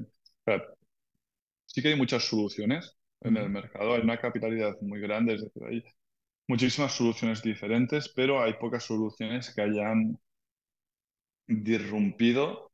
sí que hay muchas soluciones en el mercado. Hay una capitalidad muy grande, es decir, hay muchísimas soluciones diferentes, pero hay pocas soluciones que hayan disrumpido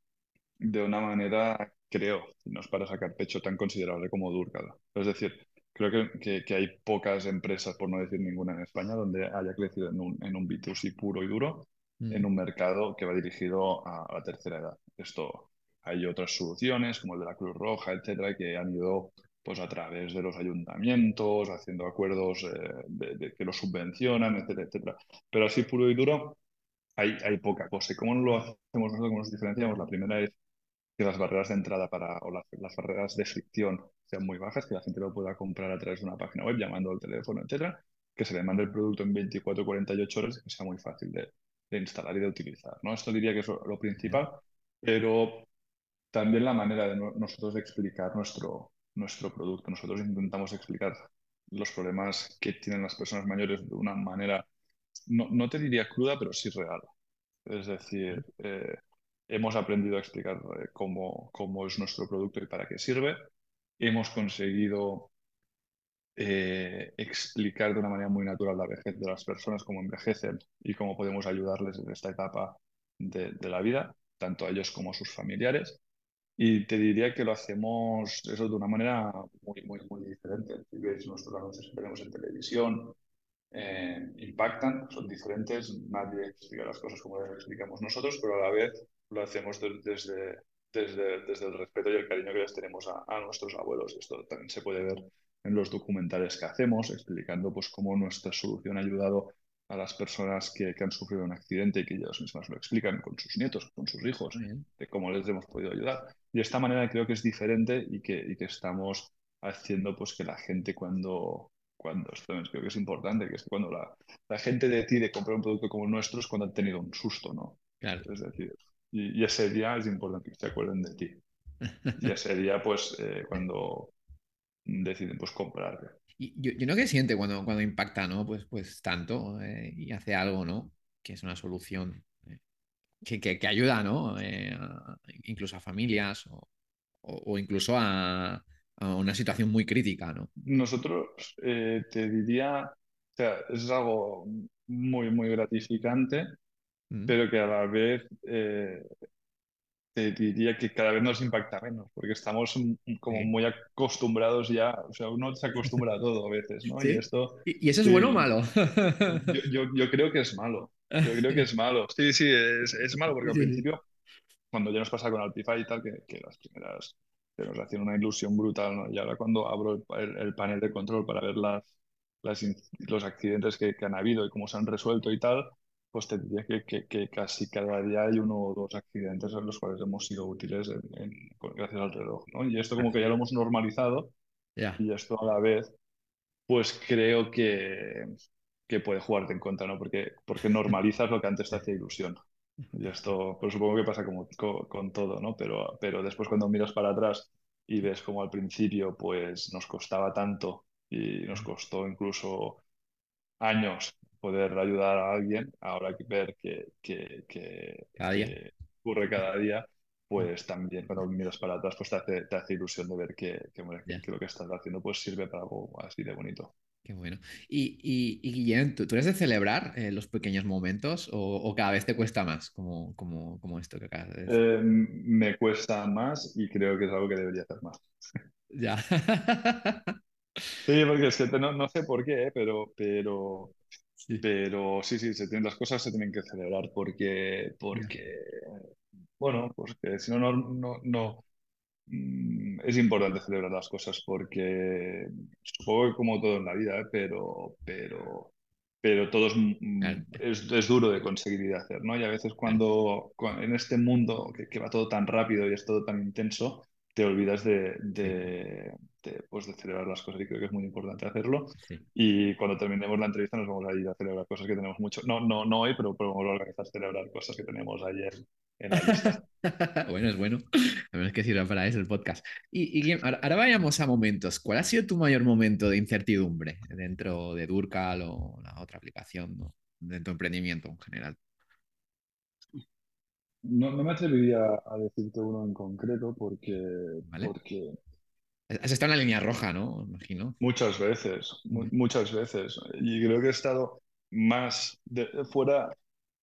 de una manera, creo, no es para sacar pecho tan considerable como Durkal. Es decir, creo que, que- que hay pocas empresas, por no decir ninguna en España, donde haya crecido en un, en un B2C puro y duro, en Mm, un mercado que va dirigido a, a la tercera edad. Esto, hay otras soluciones, como el de la Cruz Roja, etcétera, que han ido pues a través de los ayuntamientos, haciendo acuerdos eh, de, de que los subvencionan, etcétera, etcétera. Pero así puro y duro, hay, hay poca cosa. ¿Y cómo lo hacemos nosotros? ¿Cómo nos diferenciamos? La primera es que las barreras de entrada para, o las, barreras de fricción sean muy bajas, que la gente lo pueda comprar a través de una página web, llamando al teléfono, etcétera, que se le mande el producto en 24 o 48 horas y que sea muy fácil de, de instalar y de utilizar, ¿no? Esto diría que es lo, principal, pero también la manera de no- nosotros de explicar nuestro, nuestro producto. Nosotros intentamos explicar los problemas que tienen las personas mayores de una manera, no, no te diría cruda, pero sí real. Es decir, eh, hemos aprendido a explicar eh, cómo, cómo es nuestro producto y para qué sirve. Hemos conseguido eh, explicar de una manera muy natural la vejez de las personas, cómo envejecen y cómo podemos ayudarles en esta etapa de, de la vida, tanto a ellos como a sus familiares. Y te diría que lo hacemos eso de una manera muy, muy, muy diferente. Si ves nuestros anuncios que tenemos en televisión, eh, impactan, son diferentes, nadie explica las cosas como las explicamos nosotros, pero a la vez lo hacemos de- desde, desde, desde el respeto y el cariño que les tenemos a, a nuestros abuelos. Esto también se puede ver en los documentales que hacemos, explicando pues cómo nuestra solución ha ayudado a las personas que, que han sufrido un accidente y que ellas mismas lo explican con sus nietos, con sus hijos, de cómo les hemos podido ayudar. Y de esta manera creo que es diferente y que, y que estamos haciendo pues que la gente cuando, cuando esto creo que es importante, que es cuando la, la gente decide comprar un producto como el nuestro es cuando han tenido un susto, ¿no? Claro. Es decir, y, y ese día es importante que se acuerden de ti. Y ese día, pues, eh, cuando deciden pues comprarte. Y yo, yo no que siente cuando, cuando impacta, ¿no? Pues, pues tanto eh, y hace algo, ¿no? Que es una solución eh, que, que, que ayuda, ¿no? Eh, a- incluso a familias o, o- o incluso a, a una situación muy crítica, ¿no? Nosotros te diría, o sea, es algo muy, muy gratificante, Mm. pero que a la vez eh, te diría que cada vez nos impacta menos, porque estamos como Sí. muy acostumbrados ya, o sea, uno se acostumbra a todo a veces, ¿no? Y ¿Sí? esto, ¿Y, y eso es bueno o sí, malo? yo, yo, yo creo que es malo, yo creo que es malo. Sí, sí, es, es malo, porque Sí, al sí, sí. principio cuando ya nos pasa con Alpify y tal, que, que las primeras que nos hacían una ilusión brutal, ¿no? Y ahora cuando abro el, el- el panel de control para ver las, las los accidentes que, que han habido y cómo se han resuelto y tal, pues te diría que, que- que casi cada día hay uno o dos accidentes en los cuales hemos sido útiles en- en- con- gracias al reloj, ¿no? Y esto como que ya lo hemos normalizado Ya. y esto a la vez, pues creo que, que puede jugarte en contra, ¿no? Porque, porque normalizas lo que antes te hacía ilusión. Y esto, pues supongo que pasa como, co- con, todo, ¿no? Pero, pero después cuando miras para atrás y ves como al principio, pues nos costaba tanto y nos costó incluso años poder ayudar a alguien, ahora que ver que, que, que, Cada día. que ocurre cada día, pues también cuando miras para atrás, pues te hace, te hace ilusión de ver que, que, bueno, lo que estás haciendo pues sirve para algo así de bonito. Qué bueno. Y, y, y Guillem, ¿tú, tú eres de celebrar eh, los pequeños momentos o, o cada vez te cuesta más, como, como, como esto que acabas de decir? Eh, me cuesta más y creo que es algo que debería hacer más. Ya. Sí, porque es que no, no sé por qué, ¿eh? pero, pero, Sí. pero sí, sí, se tienen, las cosas se tienen que celebrar porque, porque bueno, pues que si no, no, no, no, mm, es importante celebrar las cosas porque supongo que como todo en la vida, ¿eh? pero, pero, pero todo es, mm, es, es duro de conseguir y de hacer, ¿no? Y a veces cuando, cuando en este mundo que, que va todo tan rápido y es todo tan intenso, te olvidas de, de, pues, de celebrar las cosas y creo que es muy importante hacerlo. sí. Y cuando terminemos la entrevista nos vamos a ir a celebrar cosas que tenemos mucho. No, no, no hoy, pero, pero vamos a organizar celebrar cosas que tenemos ayer en la lista. Bueno, es bueno. A menos que sirva para eso el podcast. Y, y ahora vayamos a momentos. ¿Cuál ha sido tu mayor momento de incertidumbre dentro de Durcal o la otra aplicación, ¿no? de tu emprendimiento en general? No, no me atrevería a decirte uno en concreto porque, ¿Vale? porque Has estado en la línea roja, ¿no? Imagino. muchas veces, mu- muchas veces, y creo que he estado más de- fuera,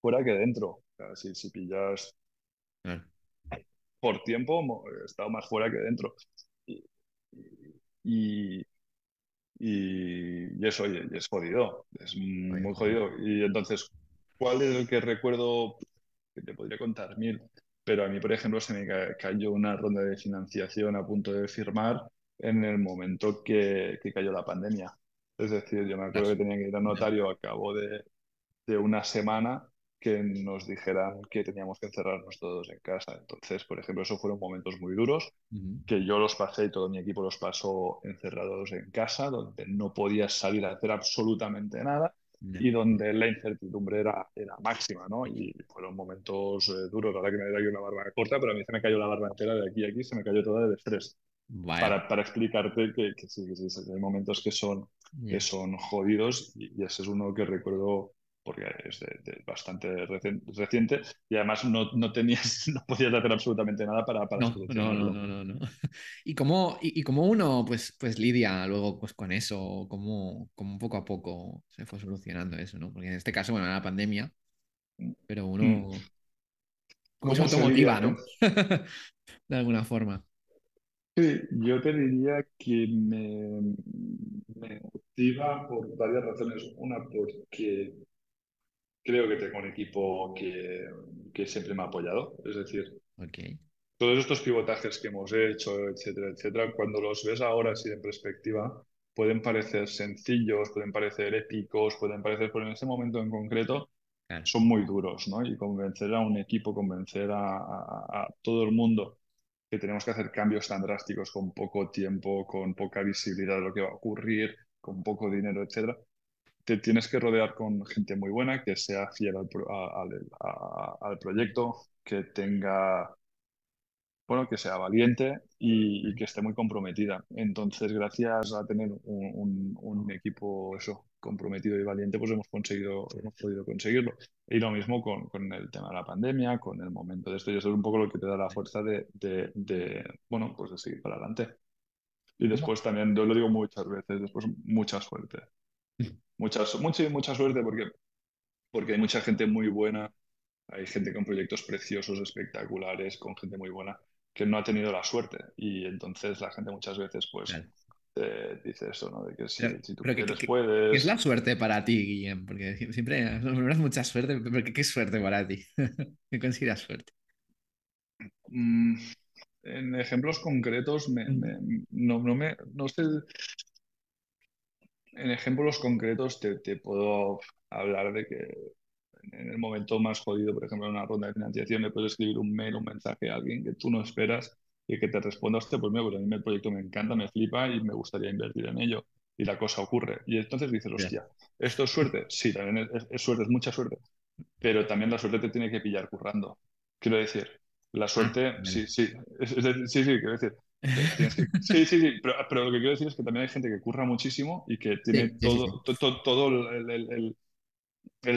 fuera que dentro. O sea, si, si pillas por tiempo, he estado más fuera que dentro. Y, y, y, y eso, y, es jodido, es muy Jodido. jodido. Y entonces, ¿cuál es el que recuerdo? Que te podría contar mil, pero a mí, por ejemplo, se me ca- cayó una ronda de financiación a punto de firmar en el momento que, que cayó la pandemia. Es decir, yo me acuerdo que tenía que ir al notario a cabo de, de una semana que nos dijeran que teníamos que encerrarnos todos en casa. Entonces, por ejemplo, esos fueron momentos muy duros que yo los pasé y todo mi equipo los pasó encerrados en casa, donde no podías salir a hacer absolutamente nada y donde la incertidumbre era, era máxima, ¿no? Y fueron momentos eh, duros. Ahora que me aquí una barba corta, pero a mí se me cayó la barba entera de aquí a aquí, se me cayó toda de estrés. Para, para explicarte que, que sí, que sí, hay momentos que son, que son jodidos y, y ese es uno que recuerdo porque es de- de bastante recien- reciente y además no, no tenías, no podías hacer absolutamente nada para, para No, no, solucionarlo. no, no, no, no. ¿Y cómo, y, y cómo uno pues, pues lidia luego pues, con eso? ¿Cómo, cómo poco a poco se fue solucionando eso, ¿no? Porque en este caso, bueno, era la pandemia, pero uno Mm. cómo se ¿Cómo se lidia automotiva, ¿no? De alguna forma. Sí, yo te diría que me, me motiva por varias razones. Una, porque creo que tengo un equipo que, que siempre me ha apoyado. Es decir, Ok. todos estos pivotajes que hemos hecho, etcétera, etcétera, cuando los ves ahora así en perspectiva, pueden parecer sencillos, pueden parecer épicos, pueden parecer, pero en ese momento en concreto son muy duros, ¿no? Y convencer a un equipo, convencer a, todo el mundo que tenemos que hacer cambios tan drásticos con poco tiempo, con poca visibilidad de lo que va a ocurrir, con poco dinero, etcétera, te tienes que rodear con gente muy buena, que sea fiel al, proyecto, que tenga bueno, que sea valiente y, que esté muy comprometida. Entonces, gracias a tener un, equipo eso, comprometido y valiente, pues hemos conseguido, hemos podido conseguirlo. Y lo mismo con, con, el tema de la pandemia, con el momento de esto, y eso es un poco lo que te da la fuerza de, de, bueno, pues de seguir para adelante. Y después también, yo lo digo muchas veces, después mucha suerte. Muchas, mucha, mucha suerte porque, porque hay mucha gente muy buena, hay gente con proyectos preciosos, espectaculares, con gente muy buena que no ha tenido la suerte. Y entonces la gente muchas veces, pues, dice eso, ¿no? De que si, tú quieres, puedes. ¿Qué es la suerte para ti, Guillem? Porque siempre das mucha suerte, pero ¿qué, es suerte para ti? ¿Qué consideras suerte? Mm, en ejemplos concretos, me, mm. no, no, me, no sé. En ejemplos concretos te, te puedo hablar de que en el momento más jodido, por ejemplo, en una ronda de financiación, le puedes escribir un mail, un mensaje a alguien que tú no esperas y que te responda, hostia, pues mira, pues a mí el proyecto me encanta, me flipa y me gustaría invertir en ello. Y la cosa ocurre. Y entonces dices, hostia, ¿esto es suerte? Sí, también es, suerte, es mucha suerte. Pero también la suerte te tiene que pillar currando. Quiero decir, la suerte, ah, sí, sí, sí, sí, quiero decir. sí, sí, sí, pero, lo que quiero decir es que también hay gente que curra muchísimo y que tiene todo, todo, todo el, el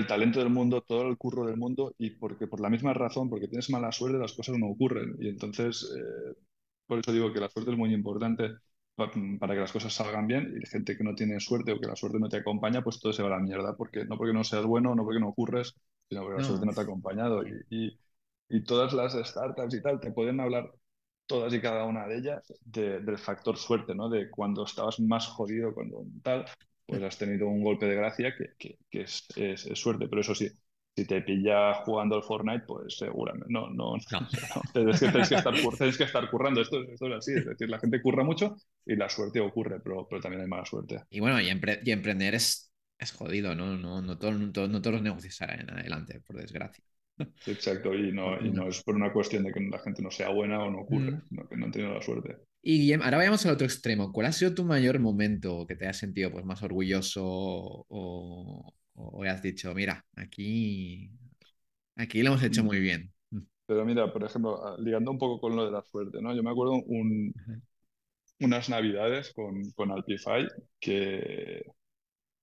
talento del mundo, todo el curro del mundo y porque por la misma razón, porque tienes mala suerte, las cosas no ocurren. Y entonces, eh, por eso digo que la suerte es muy importante para que las cosas salgan bien y gente que no tiene suerte o que la suerte no te acompaña, pues todo se va a la mierda, porque no porque no seas bueno, no porque no ocurres, sino porque la suerte no te ha acompañado. Y, y, todas las startups y tal te pueden hablar todas y cada una de ellas del factor suerte, ¿no? De cuando estabas más jodido, cuando tal, pues has tenido un golpe de gracia que, es, suerte, pero eso sí, si te pilla jugando al Fortnite, pues seguramente no, no, no. tienes, que, estar, currando, esto, es así, es decir, la gente curra mucho y la suerte ocurre, pero, pero también hay mala suerte. Y bueno, y, emprender es, es jodido, ¿no? No, no, todo, no, todos los negocios salen adelante, por desgracia. Exacto, y no, y no es por una cuestión de que la gente no sea buena o no ocurre, mm. que no han tenido la suerte. Y Guillem, ahora vayamos al otro extremo. ¿Cuál ha sido tu mayor momento que te has sentido pues, más orgulloso o, has dicho, mira, aquí, aquí lo hemos hecho muy bien? Pero mira, por ejemplo, ligando un poco con lo de la suerte, ¿no? Yo me acuerdo un, unas navidades con, con Alpify que,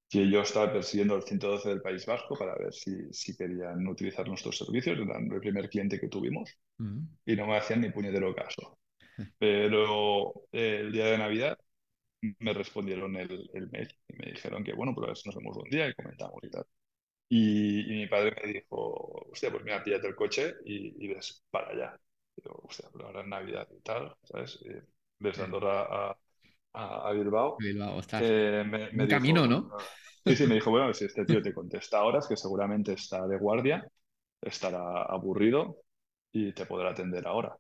que yo estaba persiguiendo el 112 del País Vasco para ver si, si querían utilizar nuestros servicios, eran el primer cliente que tuvimos, y no me hacían ni puñetero caso. Pero eh, el día de Navidad me respondieron el, el, mail y me dijeron que, bueno, pues a ver si nos vemos un día y comentamos y tal. Y, mi padre me dijo, hostia, pues mira, píllate el coche y, y ves para allá. Y digo, hostia, pero ahora es Navidad y tal, ¿sabes? Y desde Andorra a, a, Bilbao. Bilbao, eh, un camino, ¿no? Sí, sí, me dijo, bueno, si este tío te contesta ahora, es que seguramente está de guardia, estará aburrido y te podrá atender ahora.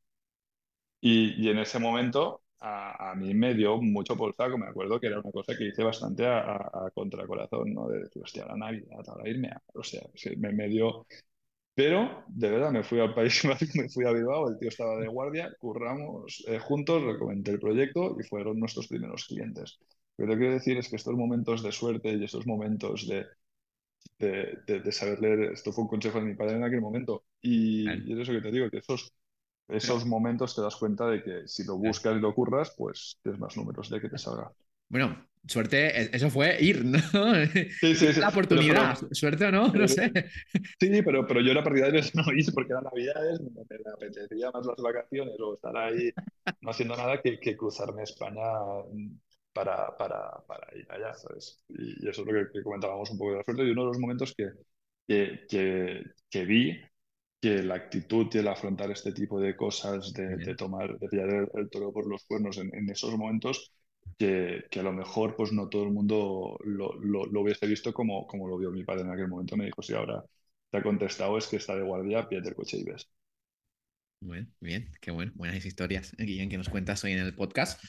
Y, en ese momento a, mí me dio mucho por saco, me acuerdo que era una cosa que hice bastante a, a, contracorazón, ¿no? De decir, hostia, la Navidad, a irme, a... o sea, me, me dio... Pero, de verdad, me fui al País me fui a Bilbao, el tío estaba de guardia, curramos eh, juntos, recomendé el proyecto y fueron nuestros primeros clientes. Pero lo que quiero decir es que estos momentos de suerte y estos momentos de, de, de, saber leer, esto fue un consejo de mi padre en aquel momento, y, y es eso que te digo, que esos esos momentos te das cuenta de que si lo buscas y lo curras, pues tienes más números de que te salga. Bueno, suerte, e, eso fue ir, ¿no? Sí, sí, sí. La oportunidad, suerte o no, no sé. Sí, pero, pero yo era partidario de no ir porque eran navidades, me, apetecía más las vacaciones o estar ahí no haciendo nada que, que cruzarme España para, para, para, ir allá, ¿sabes? Y, eso es lo que, comentábamos un poco de la suerte y uno de los momentos que, que, que vi que la actitud y el afrontar este tipo de cosas, de, tomar, de pillar el, toro por los cuernos en, esos momentos, que, que, a lo mejor pues no todo el mundo lo, lo, hubiese visto como, como lo vio mi padre en aquel momento. Me dijo, si ahora te ha contestado es que está de guardia, pídete el coche y ves. Bueno, bien, qué bueno, buenas historias, eh, Guillem, que nos cuentas hoy en el podcast.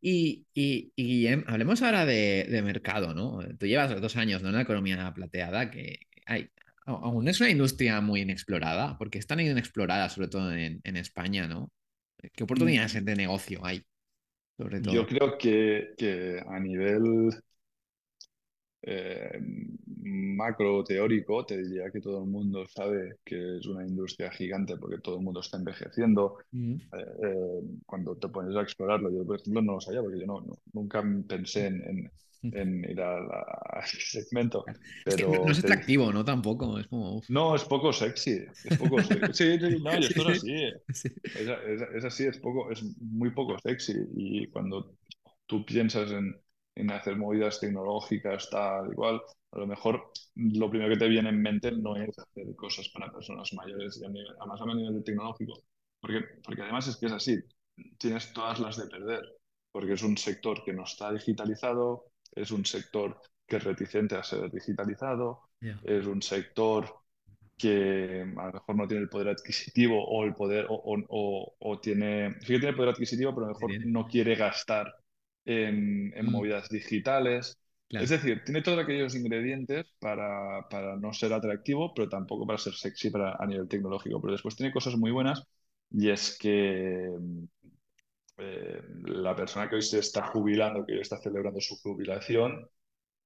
Y, y, y Guillem, hablemos ahora de, de, mercado, ¿no? Tú llevas dos años ¿no? en la economía plateada, que hay, aún es una industria muy inexplorada, porque es tan inexplorada, sobre todo en, en España, ¿no? ¿Qué oportunidades Mm, de negocio hay, sobre Yo todo? creo que, que a nivel eh, macro teórico, te diría que todo el mundo sabe que es una industria gigante porque todo el mundo está envejeciendo. Mm, Eh, eh, cuando te pones a explorarlo, yo por ejemplo no lo sabía porque yo no, no- nunca pensé en, en-. En ir a, a ese segmento, Es que no, no pero es atractivo, ¿no? Tampoco, es como... uf. no, es poco sexy, es poco sexy. Sí, sí, no, esto es sí, así. sí. Es, es- es así, es poco, es muy poco sexy. Y cuando tú piensas en, en hacer movidas tecnológicas, tal, igual, a lo mejor lo primero que te viene en mente no es hacer cosas para personas mayores, y a nivel- además a nivel tecnológico. Porque, porque además es que es así, tienes todas las de perder, porque es un sector que no está digitalizado, es un sector que es reticente a ser digitalizado, es un sector que a lo mejor no tiene el poder adquisitivo o el poder o, o- o- o tiene, sí que tiene poder adquisitivo, pero a lo mejor no quiere gastar en, en Mm, movidas digitales. Es decir, tiene todos aquellos ingredientes para, para no ser atractivo, pero tampoco para ser sexy para, a nivel tecnológico. Pero después tiene cosas muy buenas y es que eh, la persona que hoy se está jubilando, que hoy está celebrando su jubilación,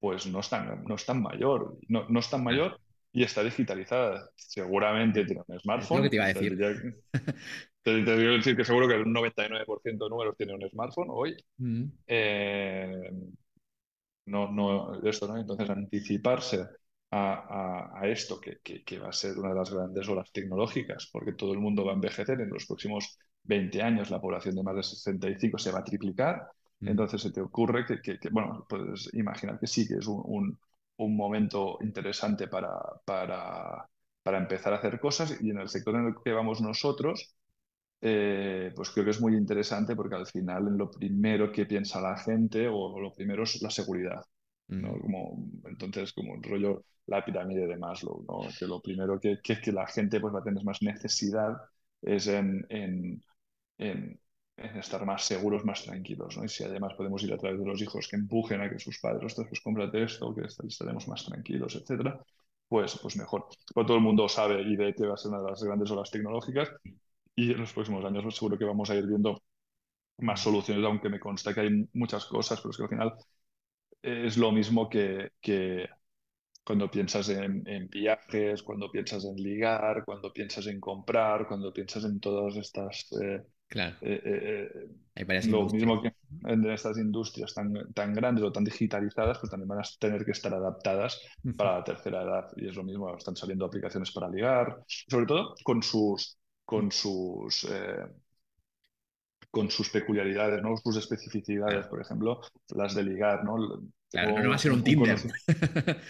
pues no es tan, no es tan mayor, no, no es tan mayor y está digitalizada. Seguramente tiene un Es lo que te smartphone. iba a Te decir. te- te digo decir que seguro que el 99% de números tiene un smartphone hoy. Mm, Eh, no, no, esto, ¿no? Entonces, anticiparse a, a- a esto, que, que- que va a ser una de las grandes olas tecnológicas, porque todo el mundo va a envejecer en los próximos 20 años, la población de más de 65 se va a triplicar. mm, Entonces, se te ocurre que, que- que, bueno, puedes imaginar que sí, que es un, un- un momento interesante para, para, para empezar a hacer cosas. Y en el sector en el que vamos nosotros, eh, pues creo que es muy interesante porque al final lo primero que piensa la gente o lo primero es la seguridad, mm, ¿no? Como, entonces, como un rollo la pirámide de Maslow, ¿no? Que lo primero que, que, que la gente pues, va a tener más necesidad es en, en, en, en estar más seguros, más tranquilos, ¿no? Y si además podemos ir a través de los hijos que empujen a que sus padres, ostras, pues cómprate esto, que estaremos más tranquilos, etcétera, pues, pues mejor. Pero todo el mundo sabe y ve que va a ser una de las grandes olas tecnológicas y en los próximos años seguro que vamos a ir viendo más soluciones, aunque me consta que hay muchas cosas, pero es que al final es lo mismo que, que cuando piensas en, en viajes, cuando piensas en ligar, cuando piensas en comprar, cuando piensas en todas estas... eh, Claro, eh, eh, eh, hay varias lo industrias. mismo que en estas industrias tan, tan grandes o tan digitalizadas, pues también van a tener que estar adaptadas para la tercera edad. Y es lo mismo, están saliendo aplicaciones para ligar, sobre todo con sus, con sus, eh, con sus peculiaridades, ¿no? Sus especificidades, por ejemplo, las de ligar, ¿no? claro, no, no va a ser un, un un Tinder. conocido.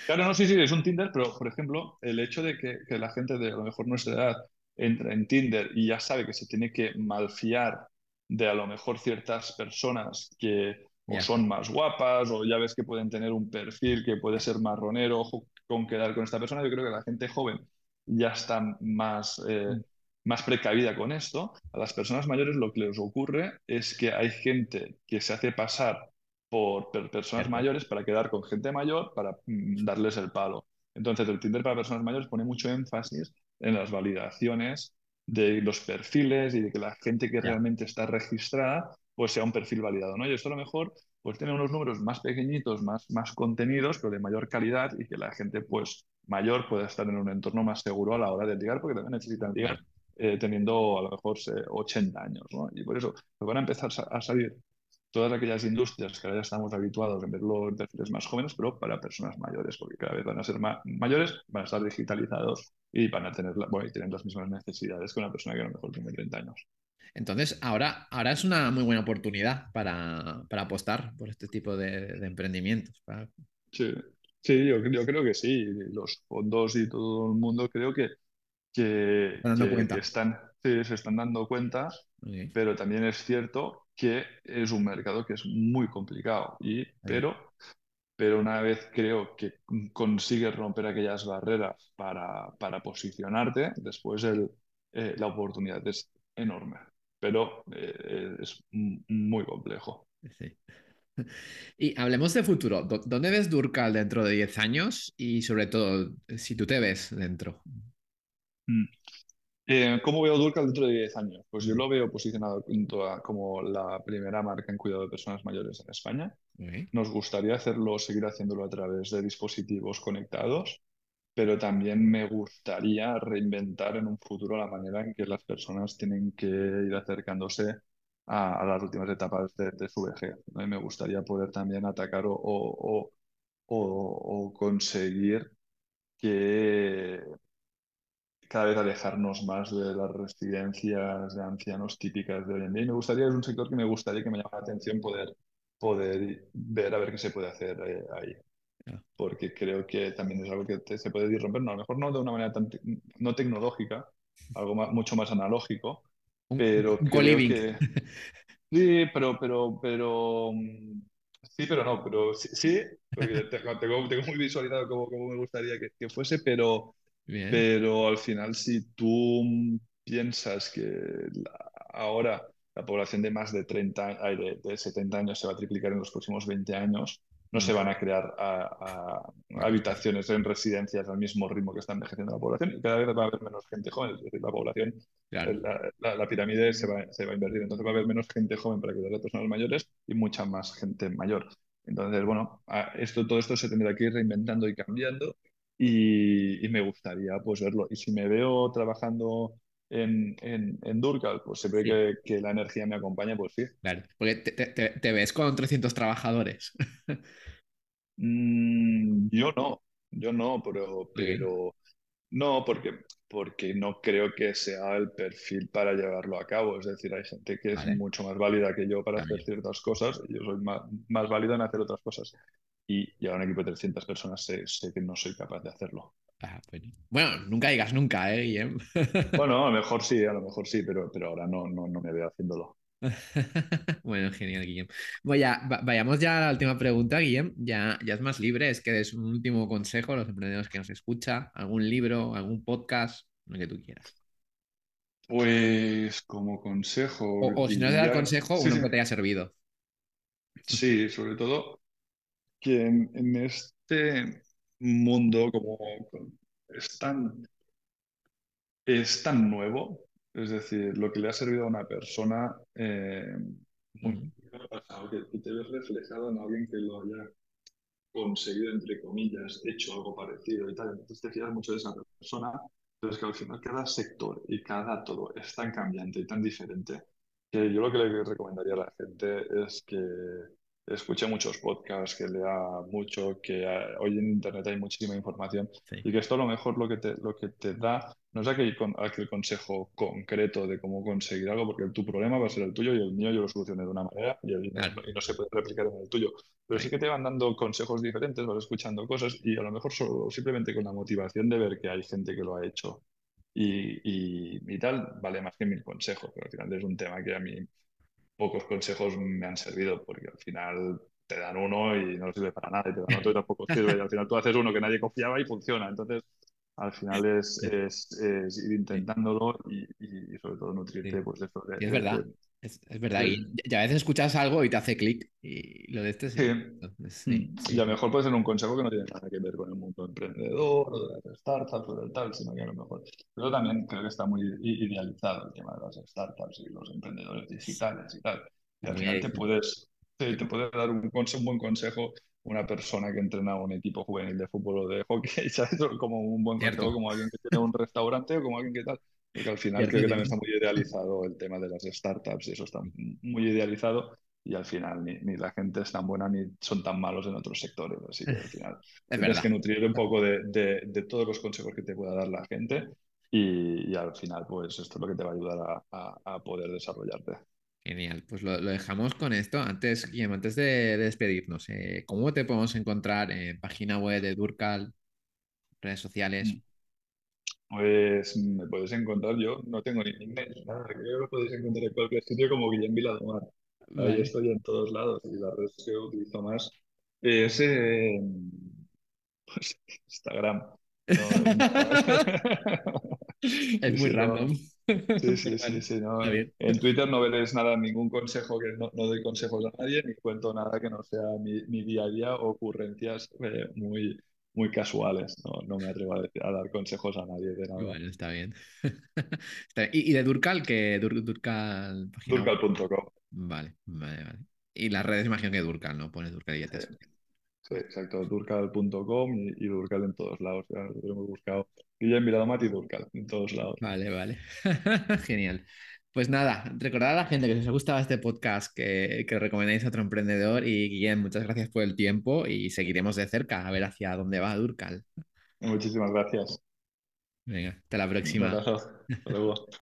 Claro, no, sí, sí, es un Tinder, pero por ejemplo, el hecho de que, que la gente de a lo mejor nuestra edad entra en Tinder y ya sabe que se tiene que malfiar de a lo mejor ciertas personas que o son más guapas o ya ves que pueden tener un perfil que puede ser marronero, ojo con quedar con esta persona, yo creo que la gente joven ya está más, eh, mm, más precavida con esto. A las personas mayores lo que les ocurre es que hay gente que se hace pasar por per- personas mayores para quedar con gente mayor para mm, darles el palo. Entonces, el Tinder para personas mayores pone mucho énfasis en las validaciones de los perfiles y de que la gente que realmente está registrada pues sea un perfil validado, ¿no? Y esto a lo mejor pues tiene unos números más pequeñitos, más, más contenidos, pero de mayor calidad y que la gente pues mayor pueda estar en un entorno más seguro a la hora de ligar, porque también necesitan ligar eh, teniendo a lo mejor eh, 80 años, ¿no? Y por eso pues, van a empezar a salir todas aquellas industrias que ahora ya estamos habituados en verlo en perfiles más jóvenes, pero para personas mayores, porque cada vez van a ser ma mayores, van a estar digitalizados y van a tener, la, bueno, y tienen las mismas necesidades que una persona que a lo mejor tiene 30 años. Entonces, ahora, ahora es una muy buena oportunidad para, para apostar por este tipo de, de emprendimientos. para- Sí, sí yo, yo creo que sí. Los fondos y todo el mundo creo que, que, están, sí, se están dando cuenta, pero también es cierto que es un mercado que es muy complicado. Y, pero pero una vez creo que consigues romper aquellas barreras para, para posicionarte, después el, eh, la oportunidad es enorme, pero eh, es muy complejo. Sí. Y hablemos de futuro. ¿Dónde ves Durcal dentro de 10 años? Y sobre todo, si tú te ves dentro. Mm. Eh, ¿cómo veo Durcal dentro de 10 años? Pues yo lo veo posicionado como la primera marca en cuidado de personas mayores en España. Nos gustaría hacerlo, seguir haciéndolo a través de dispositivos conectados, pero también me gustaría reinventar en un futuro la manera en que las personas tienen que ir acercándose a, las últimas etapas de, su vejez. Y me gustaría poder también atacar o, o conseguir que cada vez alejarnos más de las residencias de ancianos típicas de hoy en día. Y me gustaría, es un sector que me gustaría que me llame la atención poder, poder ver a ver qué se puede hacer eh, ahí. Porque creo que también es algo que se puede romper, no, a lo mejor no de una manera tan no tecnológica, algo mucho más analógico, pero un creo que... Sí, pero, pero, pero... Mm, sí, pero no, pero sí, sí porque tengo, tengo, muy visualizado cómo, cómo me gustaría que, que fuese, pero, pero al final, si tú piensas que ahora la población de más de 30, de, de 70 años se va a triplicar en los próximos 20 años, no se mm. van a crear habitaciones en residencias al mismo ritmo que está envejeciendo la población y cada vez va a haber menos gente joven, es decir, la población, la, pirámide se va, se va, a invertir, entonces va a haber menos gente joven para cuidar a personas mayores y mucha más gente mayor. Entonces, bueno, esto, todo esto se tendrá que ir reinventando y cambiando y, me gustaría pues verlo. Y si me veo trabajando en, en, en Durcal, pues ve que, la energía me acompaña, pues sí. Claro, porque te, ves con 300 trabajadores. Mm, yo no, yo no, pero, pero no, porque, porque no creo que sea el perfil para llevarlo a cabo. Es decir, hay gente que es mucho más válida que yo para hacer ciertas cosas y yo soy más, más válido en hacer otras cosas y llevar un equipo de 300 personas sé, que no soy capaz de hacerlo. Ah, bueno, nunca digas nunca, ¿eh, Guillem? bueno, a lo mejor sí, a lo mejor sí, pero, pero ahora no, no, no me veo haciéndolo. bueno, genial, Guillem. Bueno, vayamos ya a la última pregunta, Guillem. Ya, ya es más libre, es que des un último consejo a los emprendedores que nos escuchan, algún libro, algún podcast, lo que tú quieras. Pues como consejo. O, si no te da consejo, uno que te haya servido. Sí, sobre todo que en, este mundo como es tan, es tan nuevo, es decir, lo que le ha servido a una persona, eh, que, te ves reflejado en alguien que lo haya conseguido, entre comillas, hecho algo parecido y tal. Entonces te fías mucho de esa persona, pero es que al final cada sector y cada todo es tan cambiante y tan diferente que yo lo que le recomendaría a la gente es que escuche muchos podcasts, que lea mucho, que ah, hoy en Internet hay muchísima información y que esto a lo mejor lo que te, lo que te da no es aquel, aquel consejo concreto de cómo conseguir algo, porque tu problema va a ser el tuyo y el mío yo lo solucioné de una manera y, no, se puede replicar en el tuyo. Pero sí que te van dando consejos diferentes, vas escuchando cosas y a lo mejor solo, simplemente con la motivación de ver que hay gente que lo ha hecho y, y, y tal, vale más que mil consejos, pero al final es un tema que a mí pocos consejos me han servido, porque al final te dan uno y no sirve para nada, y te dan otro y tampoco sirve, y al final tú haces uno que nadie confiaba y funciona. Entonces, al final es, es, ir intentándolo y, y, sobre todo nutrirte pues, de eso. es verdad. Es, verdad, y, a veces escuchas algo y te hace clic y lo de este sí. Mm. Y a lo mejor puede ser un consejo que no tiene nada que ver con el mundo emprendedor o de las startups o del tal, sino que a lo mejor. Pero también creo que está muy idealizado el tema de las startups y los emprendedores digitales y tal. Y al final te puedes, te, te puede dar un, un buen consejo una persona que entrena un equipo juvenil de fútbol o de hockey, ¿sabes? Como un buen consejo, como alguien que tiene un restaurante o como alguien que tal. Porque al final creo que también está muy idealizado el tema de las startups y eso está muy idealizado y al final ni, la gente es tan buena ni son tan malos en otros sectores. Así que al final tienes que nutrir un poco de, de, todos los consejos que te pueda dar la gente y, y, al final pues esto es lo que te va a ayudar a, a, poder desarrollarte. Genial, pues lo, lo, dejamos con esto. Antes, Guillermo, antes de, despedirnos, eh, ¿cómo te podemos encontrar en página web de Durcal, redes sociales? Mm. Pues me podéis encontrar, yo no tengo ni email, nada, creo que lo podéis encontrar en cualquier sitio como Guillem Viladomar. Ahí estoy en todos lados y la red que utilizo más es pues, Instagram. es muy random. Sí, sí, sí, Vale, sí. No. está bien. En Twitter no veréis nada, ningún consejo que no, no doy consejos a nadie, ni cuento nada que no sea mi, mi día a día o ocurrencias eh, muy, muy casuales. No, no me atrevo a, decir- a dar consejos a nadie de nada. Bueno, está bien. Está bien. ¿Y, y de Durcal qué? Dur- Durcal. Durcal.com. Vale, vale, vale. Y las redes imagino que Durcal, ¿no? Pones Durcal y ya te Sí, sí, exacto. Durcal.com y, y Durcal en todos lados. Ya lo hemos buscado. Guillem Viladomat y Durcal en todos lados. Vale, vale. Genial. Pues nada, recordad a la gente que si os ha gustado este podcast que, que recomendéis a otro emprendedor y Guillem, muchas gracias por el tiempo y seguiremos de cerca a ver hacia dónde va Durcal. Muchísimas gracias. Venga, hasta la Un próxima. abrazo. Hasta luego.